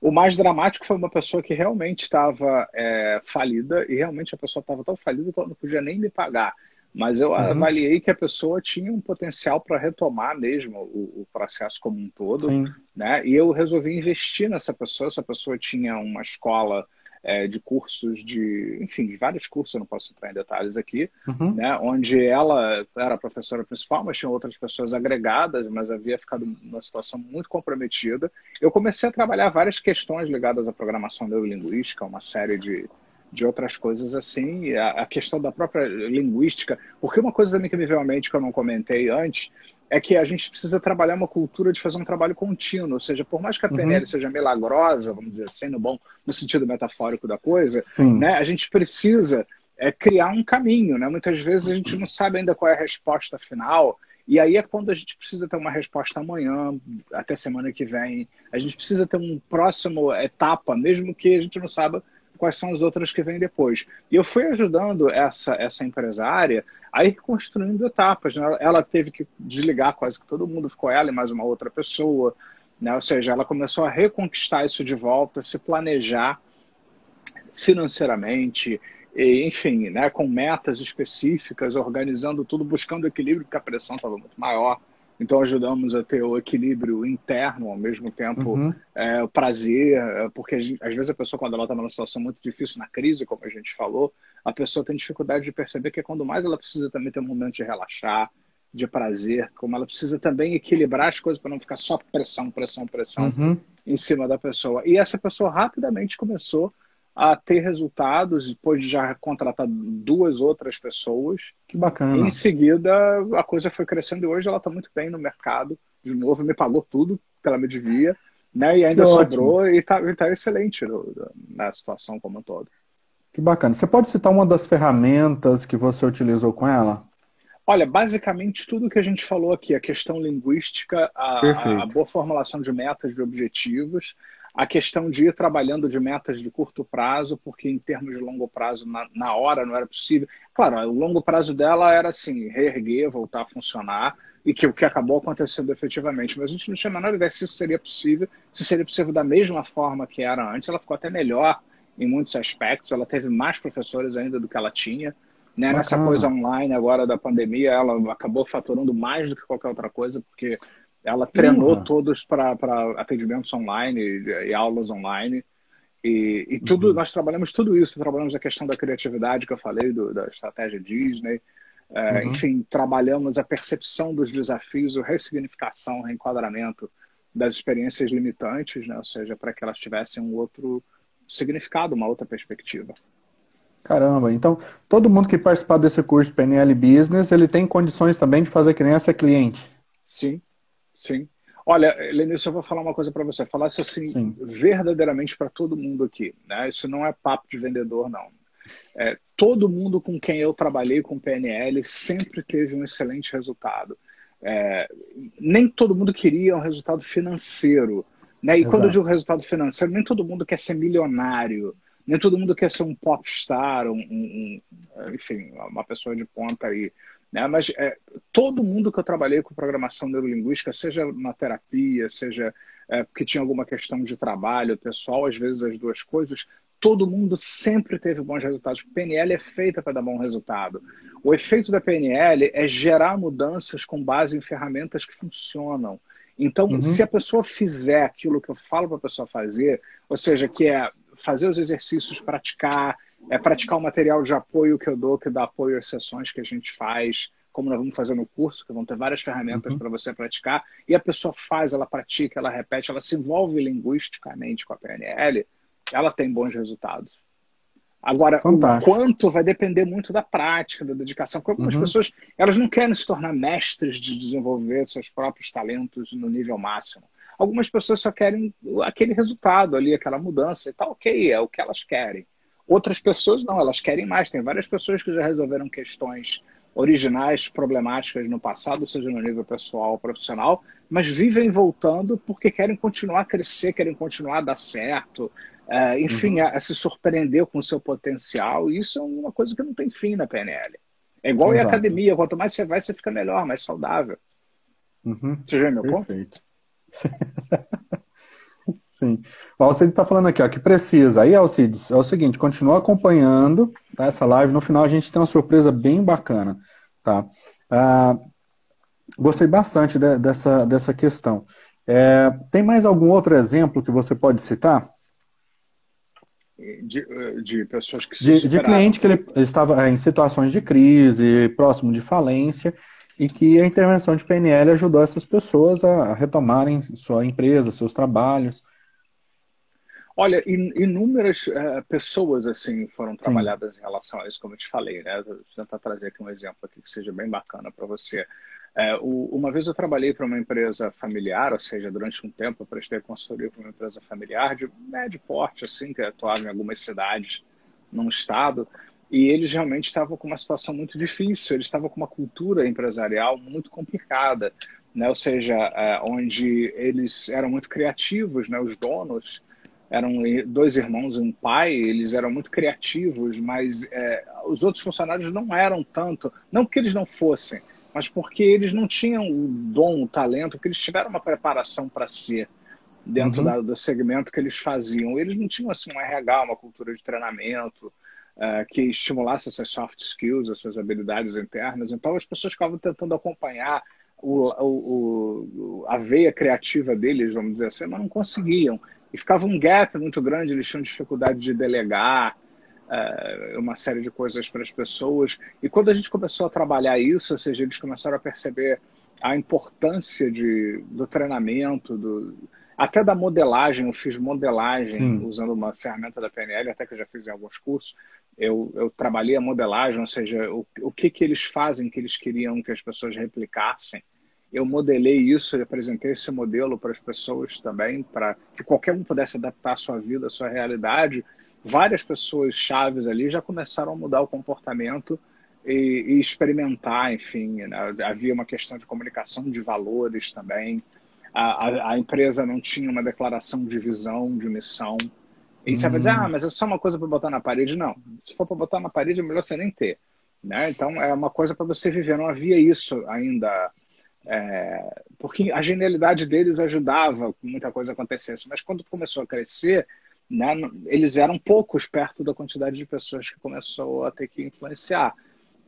O mais dramático foi uma pessoa que realmente estava é, falida e realmente a pessoa estava tão falida que ela não podia nem me pagar. Mas eu uhum. avaliei que a pessoa tinha um potencial para retomar mesmo o, o, processo como um todo, Sim. né? E eu resolvi investir nessa pessoa. Essa pessoa tinha uma escola é, de cursos de, enfim, de vários cursos, eu não posso entrar em detalhes aqui, uhum. né? Onde ela era a professora principal, mas tinha outras pessoas agregadas, mas havia ficado numa situação muito comprometida. Eu comecei a trabalhar várias questões ligadas à programação neurolinguística, uma série de de outras coisas assim, a, a, questão da própria linguística, porque uma coisa também que me veio à mente que eu não comentei antes é que a gente precisa trabalhar uma cultura de fazer um trabalho contínuo, ou seja, por mais que a PNL uhum. seja milagrosa, vamos dizer assim, no bom, no sentido metafórico da coisa, né, a gente precisa é criar um caminho, né? Muitas vezes a gente não sabe ainda qual é a resposta final, e aí é quando a gente precisa ter uma resposta amanhã, até semana que vem. A gente precisa ter um próximo etapa, mesmo que a gente não saiba quais são as outras que vêm depois. E eu fui ajudando essa, essa empresária a ir construindo etapas. Né? Ela teve que desligar quase que todo mundo, ficou ela e mais uma outra pessoa. Né? Ou seja, ela começou a reconquistar isso de volta, se planejar financeiramente, e, enfim, né, com metas específicas, organizando tudo, buscando equilíbrio, porque a pressão estava muito maior. Então ajudamos a ter o equilíbrio interno, ao mesmo tempo uhum. é, o prazer, é, porque gente, às vezes a pessoa, quando ela está numa situação muito difícil na crise, como a gente falou, a pessoa tem dificuldade de perceber que é quando mais ela precisa também ter um momento de relaxar, de prazer, como ela precisa também equilibrar as coisas para não ficar só pressão, pressão, pressão uhum. em cima da pessoa. E essa pessoa rapidamente começou a ter resultados depois de já contratar duas outras pessoas. Que bacana. E em seguida, a coisa foi crescendo e hoje ela está muito bem no mercado. De novo, me pagou tudo que ela me devia, né? E ainda que sobrou ótimo. e está tá excelente no, na situação como um todo. Que bacana. Você pode citar uma das ferramentas que você utilizou com ela? Olha, basicamente tudo que a gente falou aqui, a questão linguística, a, a boa formulação de metas, de objetivos, a questão de ir trabalhando de metas de curto prazo, porque em termos de longo prazo, na, na hora não era possível. Claro, o longo prazo dela era assim, reerguer, voltar a funcionar, e que o que acabou acontecendo efetivamente. Mas a gente não tinha a menor ideia se isso seria possível, se seria possível da mesma forma que era antes. Ela ficou até melhor em muitos aspectos, ela teve mais professores ainda do que ela tinha. Né? Nessa coisa online agora da pandemia, ela acabou faturando mais do que qualquer outra coisa, porque ela treinou uhum. todos para atendimentos online e, e, aulas online. E, e tudo, uhum. nós trabalhamos tudo isso. Trabalhamos a questão da criatividade que eu falei, do, da estratégia Disney. É, uhum. Enfim, trabalhamos a percepção dos desafios, a ressignificação, o reenquadramento das experiências limitantes, né? ou seja, para que elas tivessem um outro significado, uma outra perspectiva. Caramba, então todo mundo que participar desse curso PNL Business, ele tem condições também de fazer essa cliente? Sim, Sim. Olha, Lenilson, eu vou falar uma coisa para você. Falar isso assim Sim. verdadeiramente para todo mundo aqui. Né? Isso não é papo de vendedor, não. É, todo mundo com quem eu trabalhei com PNL sempre teve um excelente resultado. É, nem todo mundo queria um resultado financeiro. Né? E Exato. quando eu digo resultado financeiro, nem todo mundo quer ser milionário, nem todo mundo quer ser um popstar, um, um, um enfim, uma pessoa de ponta aí. Né? Mas é, todo mundo que eu trabalhei com programação neurolinguística, seja na terapia, seja é, porque tinha alguma questão de trabalho pessoal, às vezes as duas coisas, todo mundo sempre teve bons resultados. PNL é feita para dar bom resultado. O efeito da PNL é gerar mudanças com base em ferramentas que funcionam. Então, uhum. se a pessoa fizer aquilo que eu falo para a pessoa fazer, ou seja, que é fazer os exercícios, praticar, é praticar o material de apoio que eu dou, que dá apoio às sessões que a gente faz, como nós vamos fazer no curso, que vão ter várias ferramentas uhum. para você praticar, e a pessoa faz, ela pratica, ela repete, ela se envolve linguisticamente com a PNL, ela tem bons resultados. Agora, Fantástico. o quanto vai depender muito da prática, da dedicação, porque algumas uhum. pessoas elas não querem se tornar mestres de desenvolver seus próprios talentos no nível máximo. Algumas pessoas só querem aquele resultado ali, aquela mudança, e tá ok, é o que elas querem. Outras pessoas não, elas querem mais. Tem várias pessoas que já resolveram questões originais, problemáticas no passado, seja no nível pessoal ou profissional, mas vivem voltando porque querem continuar a crescer, querem continuar a dar certo, é, enfim, uhum. a, a, se surpreender com o seu potencial. E isso é uma coisa que não tem fim na PNL. É igual Exato. em academia, quanto mais você vai, você fica melhor, mais saudável. Uhum. Você já meu Perfeito. ponto? Sim. O Alcides está falando aqui, ó, que precisa. Aí, Alcides, é o seguinte, continua acompanhando tá, essa live. No final a gente tem uma surpresa bem bacana. Tá? Ah, gostei bastante de, dessa, dessa questão. É, tem mais algum outro exemplo que você pode citar? De, de pessoas que de, de cliente que ele estava em situações de crise, próximo de falência, e que a intervenção de PNL ajudou essas pessoas a retomarem sua empresa, seus trabalhos. Olha, inúmeras uh, pessoas assim foram trabalhadas Sim. em relação a isso, como eu te falei, né? Vou tentar trazer aqui um exemplo aqui que seja bem bacana para você. É, o, uma vez eu trabalhei para uma empresa familiar, ou seja, durante um tempo eu prestei consultoria para uma empresa familiar de médio porte, assim, que atuava em algumas cidades num estado. e eles realmente estavam com uma situação muito difícil, eles estavam com uma cultura empresarial muito complicada, né? ou seja, é, onde eles eram muito criativos, né? os donos eram dois irmãos e um pai, eles eram muito criativos, mas é, os outros funcionários não eram tanto, não porque eles não fossem, mas porque eles não tinham o dom, o talento, porque eles tiveram uma preparação para ser dentro uhum. da, do segmento que eles faziam. Eles não tinham assim um RH, uma cultura de treinamento, uh, que estimulasse essas soft skills, essas habilidades internas. Então as pessoas ficavam tentando acompanhar o, o, o, a veia criativa deles, vamos dizer assim, mas não conseguiam. E ficava um gap muito grande, eles tinham dificuldade de delegar uh, uma série de coisas para as pessoas. E quando a gente começou a trabalhar isso, ou seja, eles começaram a perceber a importância de, do treinamento, do, até da modelagem, eu fiz modelagem Sim. usando uma ferramenta da PNL, até que eu já fiz em alguns cursos. Eu, eu trabalhei a modelagem, ou seja, o, o que, que eles fazem que eles queriam que as pessoas replicassem. Eu modelei isso e apresentei esse modelo para as pessoas também, para que qualquer um pudesse adaptar a sua vida, a sua realidade. Várias pessoas chaves ali já começaram a mudar o comportamento e, e experimentar, enfim. Né? Havia uma questão de comunicação de valores também a, a, empresa não tinha uma declaração de visão, de missão. E você vai dizer, hum. ah, mas é só uma coisa para botar na parede. Não, se for para botar na parede, é melhor você nem ter. Né? Então, é uma coisa para você viver. Não havia isso ainda. É, porque a genialidade deles ajudava que muita coisa acontecesse. Mas quando começou a crescer, né, eles eram poucos perto da quantidade de pessoas que começou a ter que influenciar.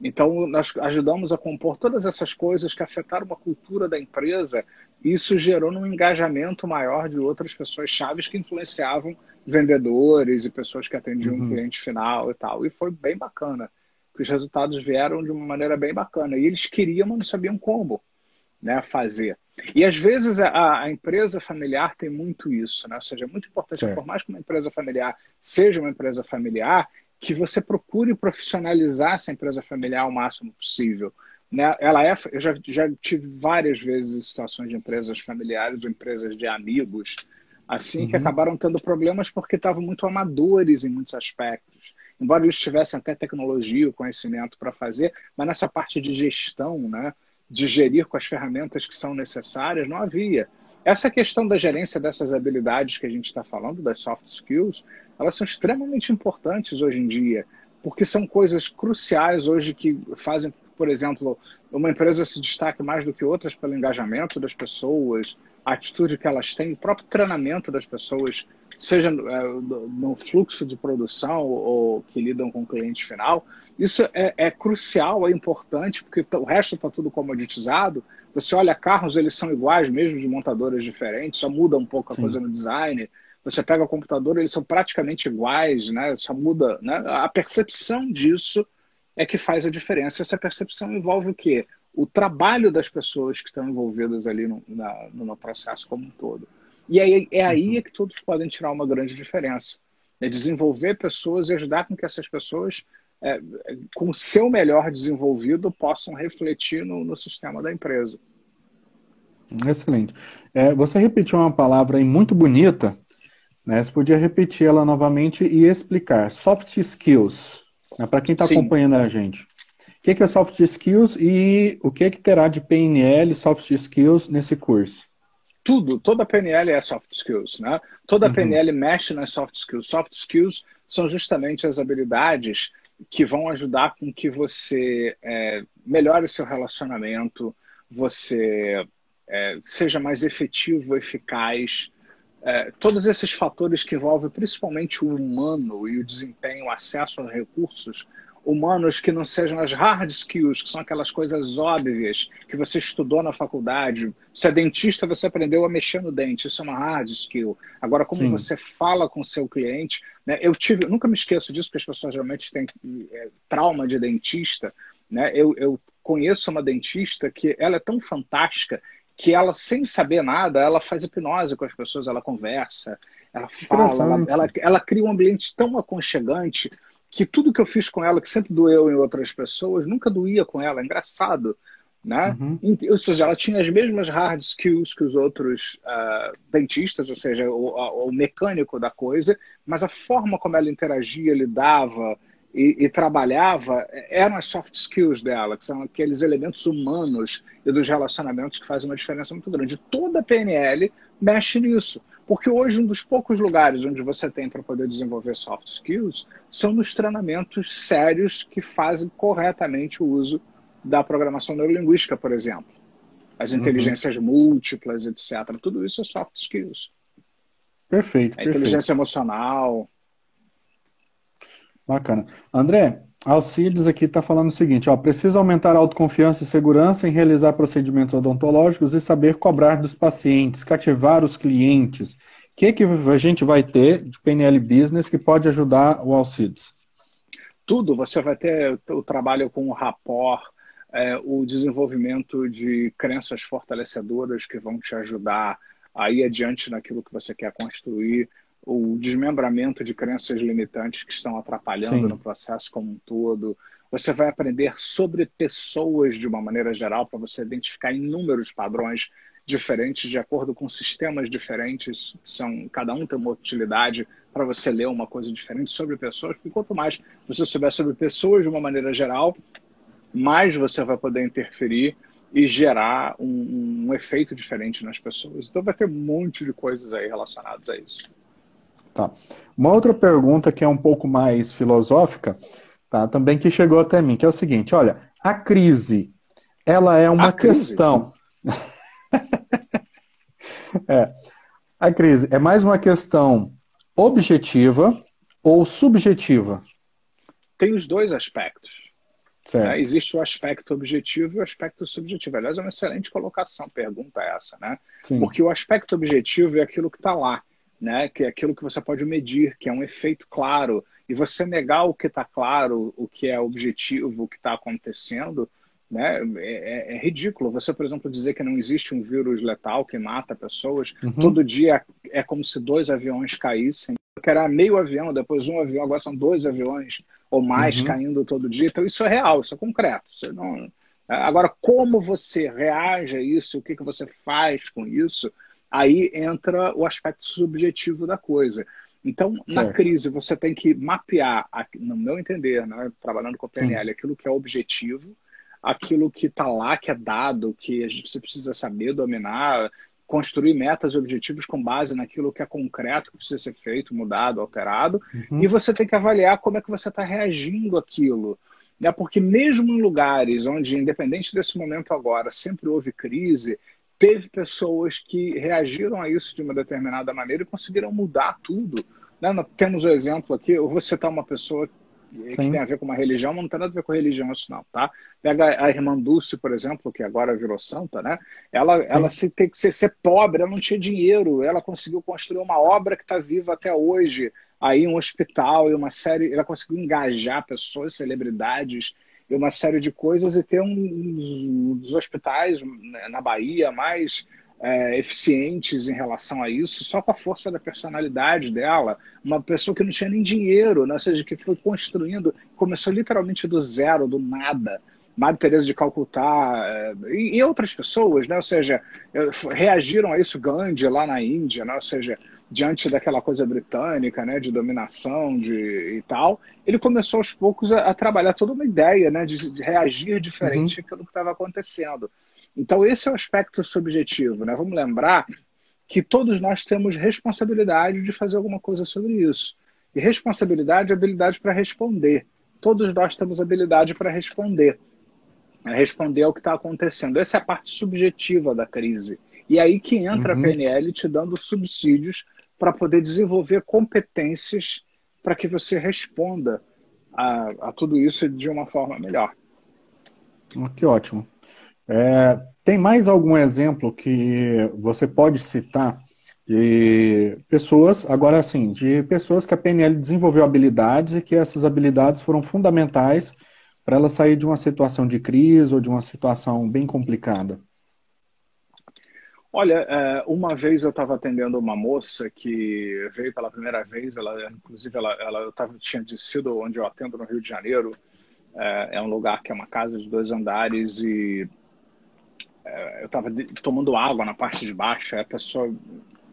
Então, nós ajudamos a compor todas essas coisas que afetaram a cultura da empresa isso gerou um engajamento maior de outras pessoas chaves que influenciavam vendedores e pessoas que atendiam uhum. o cliente final e tal. E foi bem bacana. Os resultados vieram de uma maneira bem bacana. E eles queriam, mas não sabiam como né, fazer. E às vezes a, a, empresa familiar tem muito isso, né? Ou seja, é muito importante, certo. por mais que uma empresa familiar seja uma empresa familiar, que você procure profissionalizar essa empresa familiar o máximo possível. Né? Ela é, eu já, já tive várias vezes situações de empresas familiares ou empresas de amigos, assim, uhum. que acabaram tendo problemas porque estavam muito amadores em muitos aspectos. Embora eles tivessem até tecnologia, o conhecimento para fazer, mas nessa parte de gestão, né, de gerir com as ferramentas que são necessárias, não havia. Essa questão da gerência dessas habilidades que a gente está falando, das soft skills, elas são extremamente importantes hoje em dia, porque são coisas cruciais hoje que fazem por exemplo, uma empresa se destaque mais do que outras pelo engajamento das pessoas, a atitude que elas têm, o próprio treinamento das pessoas, seja é, no fluxo de produção ou que lidam com o cliente final. Isso é, é crucial, é importante, porque o resto está tudo comoditizado. Você olha carros, eles são iguais, mesmo de montadoras diferentes, só muda um pouco a Sim. coisa no design. Você pega o computador, eles são praticamente iguais, né? Só muda, né? A percepção disso é que faz a diferença. Essa percepção envolve o quê? O trabalho das pessoas que estão envolvidas ali no, na, no processo como um todo. E aí, é aí é que todos podem tirar uma grande diferença. É desenvolver pessoas e ajudar com que essas pessoas, é, com o seu melhor desenvolvido, possam refletir no, no sistema da empresa. Excelente. É, você repetiu uma palavra aí muito bonita, né? Você podia repetir ela novamente e explicar. Soft skills. É para quem está acompanhando a gente. O que é soft skills e o que, é que terá de PNL, soft skills nesse curso? Tudo, toda PNL é soft skills, né? Toda uhum. PNL mexe nas soft skills. Soft skills são justamente as habilidades que vão ajudar com que você é, melhore seu relacionamento, você é, seja mais efetivo, eficaz, é, todos esses fatores que envolvem principalmente o humano e o desempenho, o acesso aos recursos humanos que não sejam as hard skills, que são aquelas coisas óbvias que você estudou na faculdade. Se é dentista, você aprendeu a mexer no dente, isso é uma hard skill. Agora, como Sim. você fala com o seu cliente, né? eu tive, nunca me esqueço disso, porque as pessoas geralmente têm é, trauma de dentista. Né? Eu, eu conheço uma dentista que ela é tão fantástica que ela, sem saber nada, ela faz hipnose com as pessoas, ela conversa, ela fala, ela, ela, ela, cria um ambiente tão aconchegante que tudo que eu fiz com ela, que sempre doeu em outras pessoas, nunca doía com ela. É engraçado. Né? Uhum. Ou seja, ela tinha as mesmas hard skills que os outros uh, dentistas, ou seja, o, o, mecânico da coisa, mas a forma como ela interagia, lidava, e, e, trabalhava eram as soft skills dela, que são aqueles elementos humanos e dos relacionamentos que fazem uma diferença muito grande. Toda a PNL mexe nisso. Porque hoje um dos poucos lugares onde você tem para poder desenvolver soft skills são nos treinamentos sérios que fazem corretamente o uso da programação neurolinguística, por exemplo. As uhum. inteligências uhum. múltiplas, etc. Tudo isso é soft skills. Perfeito. A inteligência emocional. Bacana. André, Alcides aqui está falando o seguinte: ó, precisa aumentar a autoconfiança e segurança em realizar procedimentos odontológicos e saber cobrar dos pacientes, cativar os clientes. O que, que a gente vai ter de PNL Business que pode ajudar o Alcides? Tudo. Você vai ter o trabalho com o rapport, é, o desenvolvimento de crenças fortalecedoras que vão te ajudar a ir adiante naquilo que você quer construir o desmembramento de crenças limitantes que estão atrapalhando Sim. no processo como um todo. Você vai aprender sobre pessoas de uma maneira geral para você identificar inúmeros padrões diferentes de acordo com sistemas diferentes, são cada um tem uma utilidade para você ler uma coisa diferente sobre pessoas, porque quanto mais você souber sobre pessoas de uma maneira geral, mais você vai poder interferir e gerar um, um efeito diferente nas pessoas. Então vai ter um monte de coisas aí relacionadas a isso. Tá. Uma outra pergunta que é um pouco mais filosófica, tá? também que chegou até mim, que é o seguinte, olha, a crise, ela é uma a questão... é, a crise é mais uma questão objetiva ou subjetiva? Tem os dois aspectos. Né? Existe o aspecto objetivo e o aspecto subjetivo. Aliás, é uma excelente colocação, pergunta essa, né? Sim. Porque o aspecto objetivo é aquilo que está lá né? Que é aquilo que você pode medir, que é um efeito claro. E você negar o que está claro, o que é objetivo, o que está acontecendo, né? É, é, é, ridículo. Você, por exemplo, dizer que não existe um vírus letal que mata pessoas. Uhum. Todo dia é como se dois aviões caíssem. Que era meio avião, depois um avião, agora são dois aviões ou mais uhum. caindo todo dia. Então isso é real, isso é concreto. Você não... Agora, como você reage a isso, o que, que você faz com isso, aí entra o aspecto subjetivo da coisa. Então, certo. na crise, você tem que mapear, no meu entender, né, trabalhando com o PNL, Sim. aquilo que é objetivo, aquilo que está lá, que é dado, que a gente você precisa saber dominar, construir metas e objetivos com base naquilo que é concreto, que precisa ser feito, mudado, alterado, uhum. e você tem que avaliar como é que você está reagindo àquilo. Né? Porque mesmo em lugares onde, independente desse momento agora, sempre houve crise, teve pessoas que reagiram a isso de uma determinada maneira e conseguiram mudar tudo. Né? Temos o um exemplo aqui, eu vou citar uma pessoa que Sim. tem a ver com uma religião, mas não tem nada a ver com religião isso não, tá? Pega a irmã Dulce, por exemplo, que agora virou santa, né? Ela, ela se, tem que ser, ser, pobre, ela não tinha dinheiro, ela conseguiu construir uma obra que está viva até hoje, aí um hospital e uma série, ela conseguiu engajar pessoas, celebridades, e uma série de coisas e ter um dos hospitais né, na Bahia mais é, eficientes em relação a isso, só com a força da personalidade dela, uma pessoa que não tinha nem dinheiro, né? ou seja, que foi construindo, começou literalmente do zero, do nada. Madre Teresa de Calcutá é, e, e, outras pessoas, né? ou seja, reagiram a isso Gandhi lá na Índia, né? ou seja, diante daquela coisa britânica, né, de dominação de, e tal, ele começou aos poucos a, a trabalhar toda uma ideia né, de, de reagir diferente uhum. àquilo que estava acontecendo. Então, esse é o aspecto subjetivo. Né? Vamos lembrar que todos nós temos responsabilidade de fazer alguma coisa sobre isso. E responsabilidade é habilidade para responder. Todos nós temos habilidade para responder. Responder ao que está acontecendo. Essa é a parte subjetiva da crise. E aí que entra uhum. a PNL te dando subsídios para poder desenvolver competências para que você responda a, a, tudo isso de uma forma melhor. Que ótimo. É, tem mais algum exemplo que você pode citar de pessoas, agora assim, de pessoas que a PNL desenvolveu habilidades e que essas habilidades foram fundamentais para ela sair de uma situação de crise ou de uma situação bem complicada? Olha, é, uma vez eu estava atendendo uma moça que veio pela primeira vez, ela, inclusive ela, ela tava, tinha descido onde eu atendo no Rio de Janeiro, é, é um lugar que é uma casa de dois andares e é, eu estava tomando água na parte de baixo, a pessoa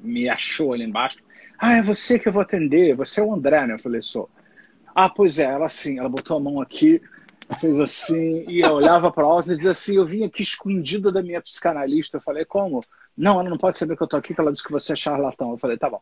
me achou ali embaixo. Ah, é você que eu vou atender, você é o André, né? Eu falei, sou. Ah, pois é, ela assim, ela botou a mão aqui, fez assim, e eu olhava para a outra e dizia assim: Eu vim aqui escondida da minha psicanalista. Eu falei: Como? Não, ela não pode saber que eu tô aqui, que ela disse que você é charlatão. Eu falei: Tá bom.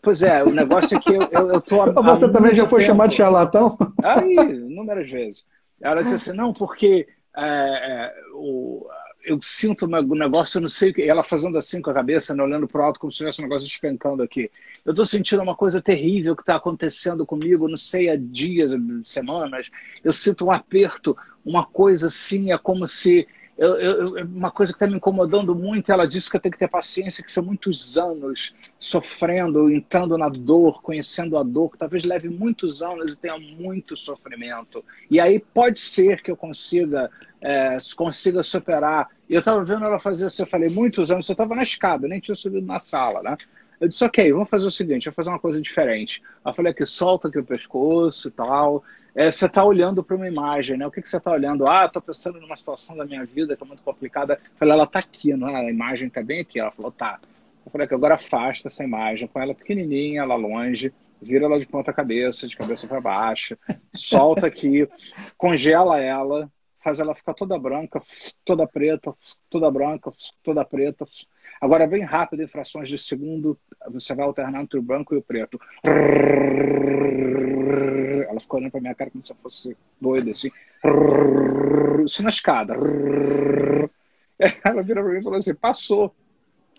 Pois é, o negócio é que eu, eu, eu tô. Você também já foi tempo... chamado de charlatão? Aí, inúmeras vezes. Ela disse assim: Não, porque é, é, o, eu sinto um negócio, eu não sei o que. Ela fazendo assim com a cabeça, né, olhando para o alto, como se tivesse um negócio despencando aqui. Eu estou sentindo uma coisa terrível que está acontecendo comigo, não sei, há dias, semanas. Eu sinto um aperto, uma coisa assim, é como se eu, eu, uma coisa que está me incomodando muito, ela disse que eu tenho que ter paciência, que são muitos anos sofrendo, entrando na dor, conhecendo a dor, que talvez leve muitos anos e tenha muito sofrimento. E aí pode ser que eu consiga, é, consiga superar. Eu estava vendo ela fazer isso, eu falei, muitos anos, eu estava na escada, nem tinha subido na sala, né? Eu disse, ok, vamos fazer o seguinte, vamos fazer uma coisa diferente. Eu falei aqui, solta aqui o pescoço e tal é, você está olhando para uma imagem, né? O que, que você está olhando? Ah, estou pensando numa situação da minha vida que é muito complicada. Eu falei, ela está aqui, não é? A imagem está bem aqui. Ela falou, tá. Eu falei agora afasta essa imagem, põe ela pequenininha, lá longe, vira ela de ponta cabeça, de cabeça para baixo, solta aqui, congela ela, faz ela ficar toda branca, toda preta, toda branca, toda preta. Agora, bem rápido, em frações de segundo, você vai alternar entre o branco e o preto. Ela ficou olhando pra minha cara como se eu fosse doida, assim. Isso na escada. Ela virou pra mim e falou assim: passou.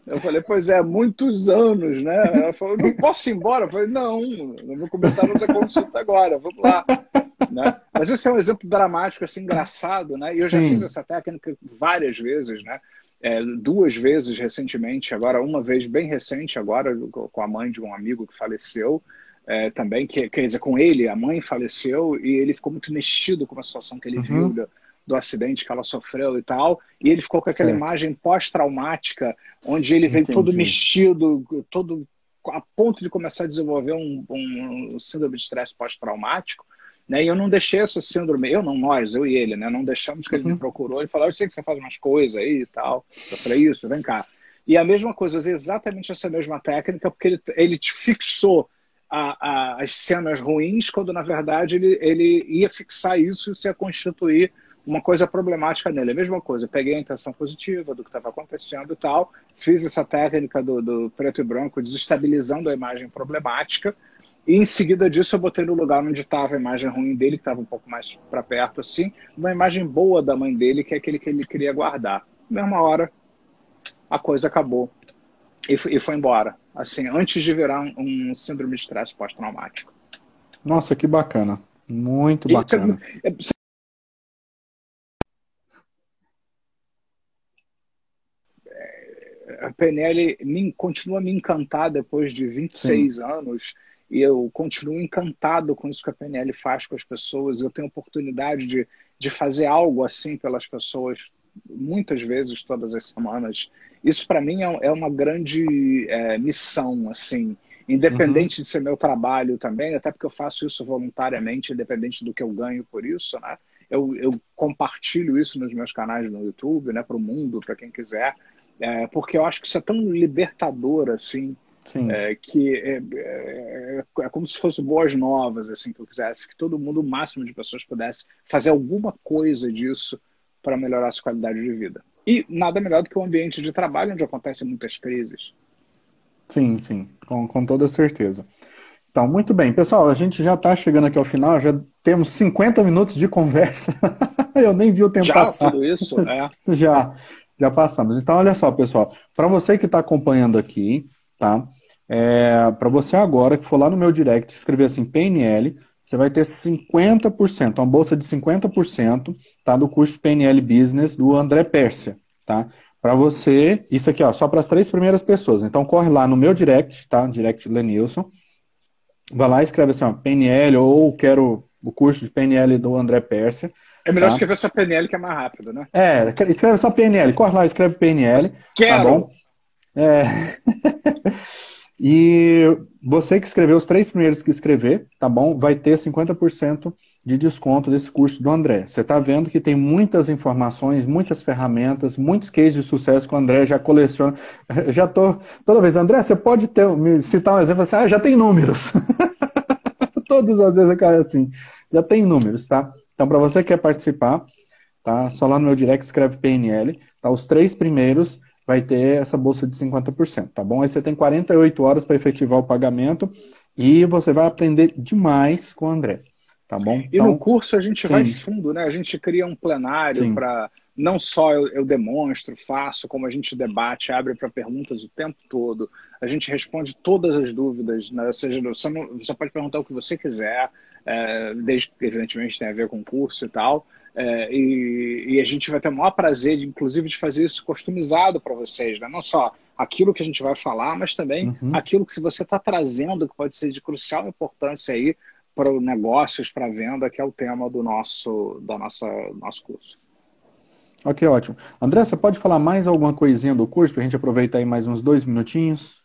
Eu falei, pois é, muitos anos, né? Ela falou, não posso ir embora? Eu falei, não, não vou começar a consulta agora, vamos lá. Né? Mas esse é um exemplo dramático, assim, engraçado, né? E eu Sim. já fiz essa técnica várias vezes, né? É, duas vezes recentemente, agora uma vez bem recente, agora com a mãe de um amigo que faleceu, é, também, que, quer dizer, com ele, a mãe faleceu e ele ficou muito mexido com a situação que ele uhum. viu do, do, acidente que ela sofreu e tal, e ele ficou com aquela certo. imagem pós-traumática, onde ele vem todo mexido, todo a ponto de começar a desenvolver um, um síndrome de estresse pós-traumático, né? E eu não deixei essa síndrome, eu não, nós, eu e ele, né? Não deixamos que ele uhum. me procurou e falou, eu sei que você faz umas coisas aí e tal. Eu falei, isso, vem cá. E a mesma coisa, exatamente essa mesma técnica, porque ele, ele te fixou a, a, as cenas ruins, quando na verdade ele, ele ia fixar isso e se ia constituir uma coisa problemática nele. A mesma coisa, eu peguei a intenção positiva do que estava acontecendo e tal, fiz essa técnica do, do, preto e branco, desestabilizando a imagem problemática, e em seguida disso eu botei no lugar onde estava a imagem ruim dele, que estava um pouco mais para perto assim, uma imagem boa da mãe dele, que é aquele que ele queria guardar. Na mesma hora, a coisa acabou e, e foi embora assim, antes de virar um, um síndrome de estresse pós-traumático. Nossa, que bacana. Muito bacana. É, é, a PNL me, continua a me encantar depois de 26 Sim. anos e eu continuo encantado com isso que a PNL faz com as pessoas. Eu tenho oportunidade de, de fazer algo assim pelas pessoas muitas vezes, todas as semanas. Isso para mim é, é, uma grande é, missão, assim, independente uhum. de ser meu trabalho também, até porque eu faço isso voluntariamente, independente do que eu ganho por isso, né? Eu, eu compartilho isso nos meus canais no YouTube, né, para o mundo, para quem quiser, é, porque eu acho que isso é tão libertador, assim, é, que é, é, é, como se fosse boas novas, assim, que eu quisesse que todo mundo, o máximo de pessoas pudesse fazer alguma coisa disso para melhorar a sua qualidade de vida. E nada melhor do que um ambiente de trabalho onde acontecem muitas crises. Sim, sim, com, com toda certeza. Então, muito bem. Pessoal, a gente já está chegando aqui ao final, já temos 50 minutos de conversa. Eu nem vi o tempo já, passar. tudo isso? É. já, já passamos. Então, olha só, pessoal. Para você que está acompanhando aqui, tá? É, para você agora que for lá no meu direct escrever assim PNL, você vai ter 50%, uma bolsa de 50% tá, do curso PNL Business do André Pérsia, tá? Para você, isso aqui ó, só para as três primeiras pessoas. Então corre lá no meu direct, tá? Direct Lenilson. Vai lá e escreve assim, ó, PNL ou quero o curso de PNL do André Pérsia. É melhor tá? escrever só PNL que é mais rápido, né? É, escreve só PNL. Corre lá, escreve PNL. Tá quero. Tá bom? É. E você que escreveu, os três primeiros que escrever, tá bom? Vai ter 50% de desconto desse curso do André. Você está vendo que tem muitas informações, muitas ferramentas, muitos cases de sucesso que o André já coleciona. Já tô toda vez, André, você pode ter, me citar um exemplo assim, ah, já tem números. Todas as vezes eu caio assim. Já tem números, tá? Então, para você que quer participar, tá? Só lá no meu direct escreve PNL, tá? Os três primeiros vai ter essa bolsa de 50%, tá bom? Aí você tem 48 horas para efetivar o pagamento e você vai aprender demais com o André, tá bom? E então, no curso a gente sim. vai fundo, né? A gente cria um plenário para não só eu, eu, demonstro, faço, como a gente debate, abre para perguntas o tempo todo, a gente responde todas as dúvidas, né? ou seja, você, não, você pode perguntar o que você quiser, é, desde que evidentemente tem a ver com o curso e tal, é, e, e, a gente vai ter o maior prazer, de, inclusive, de fazer isso customizado para vocês, né? não só aquilo que a gente vai falar, mas também uhum. aquilo que você está trazendo, que pode ser de crucial importância aí para negócios, para venda, que é o tema do nosso, da nossa, nosso curso. Ok, ótimo. André, você pode falar mais alguma coisinha do curso para a gente aproveitar aí mais uns dois minutinhos?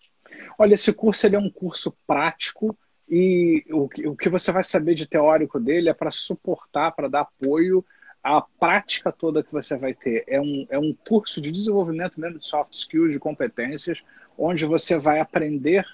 Olha, esse curso ele é um curso prático e o que, o que você vai saber de teórico dele é para suportar, para dar apoio à prática toda que você vai ter. É um, é um curso de desenvolvimento mesmo de soft skills, de competências, onde você vai aprender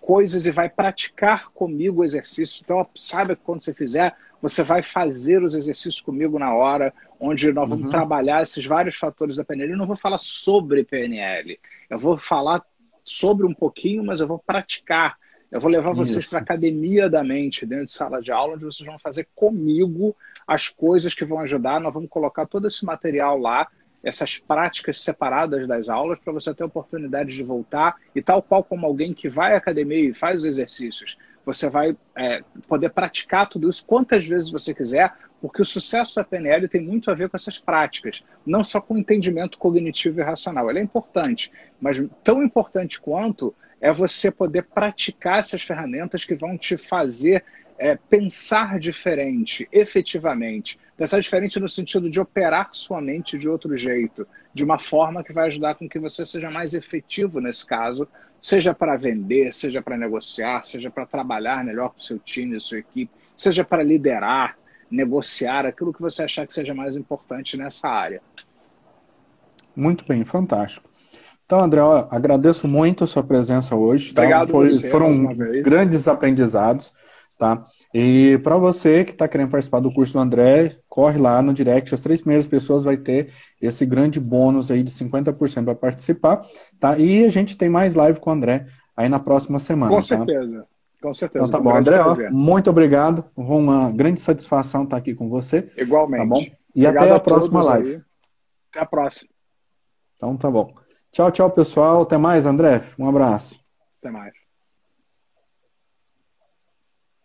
coisas e vai praticar comigo o exercício. Então, saiba que quando você fizer, você vai fazer os exercícios comigo na hora, onde nós vamos uhum. trabalhar esses vários fatores da PNL. Eu não vou falar sobre PNL, eu vou falar sobre um pouquinho, mas eu vou praticar. Eu vou levar vocês para a academia da mente, dentro de sala de aula, onde vocês vão fazer comigo as coisas que vão ajudar. Nós vamos colocar todo esse material lá essas práticas separadas das aulas para você ter a oportunidade de voltar e tal qual como alguém que vai à academia e faz os exercícios, você vai é, poder praticar tudo isso quantas vezes você quiser, porque o sucesso da PNL tem muito a ver com essas práticas, não só com o entendimento cognitivo e racional. Ele é importante, mas tão importante quanto é você poder praticar essas ferramentas que vão te fazer é, pensar diferente, efetivamente. Pensar diferente no sentido de operar sua mente de outro jeito, de uma forma que vai ajudar com que você seja mais efetivo nesse caso, seja para vender, seja para negociar, seja para trabalhar melhor com seu time, sua equipe, seja para liderar, negociar, aquilo que você achar que seja mais importante nessa área. Muito bem, fantástico. Então, André, ó, agradeço muito a sua presença hoje. Tá? Obrigado Foi, você, foram grandes aprendizados. Tá? E para você que está querendo participar do curso do André, corre lá no direct, as três primeiras pessoas vai ter esse grande bônus aí de 50% para participar, tá? E a gente tem mais live com o André aí na próxima semana. Com tá? certeza. Com certeza. Então tá bom, André, ó, muito obrigado. Uma grande satisfação estar aqui com você. Igualmente. Tá bom? E obrigado até a, a próxima live. Aí. Até a próxima. Então tá bom. Tchau, tchau, pessoal. Até mais, André. Um abraço. Até mais.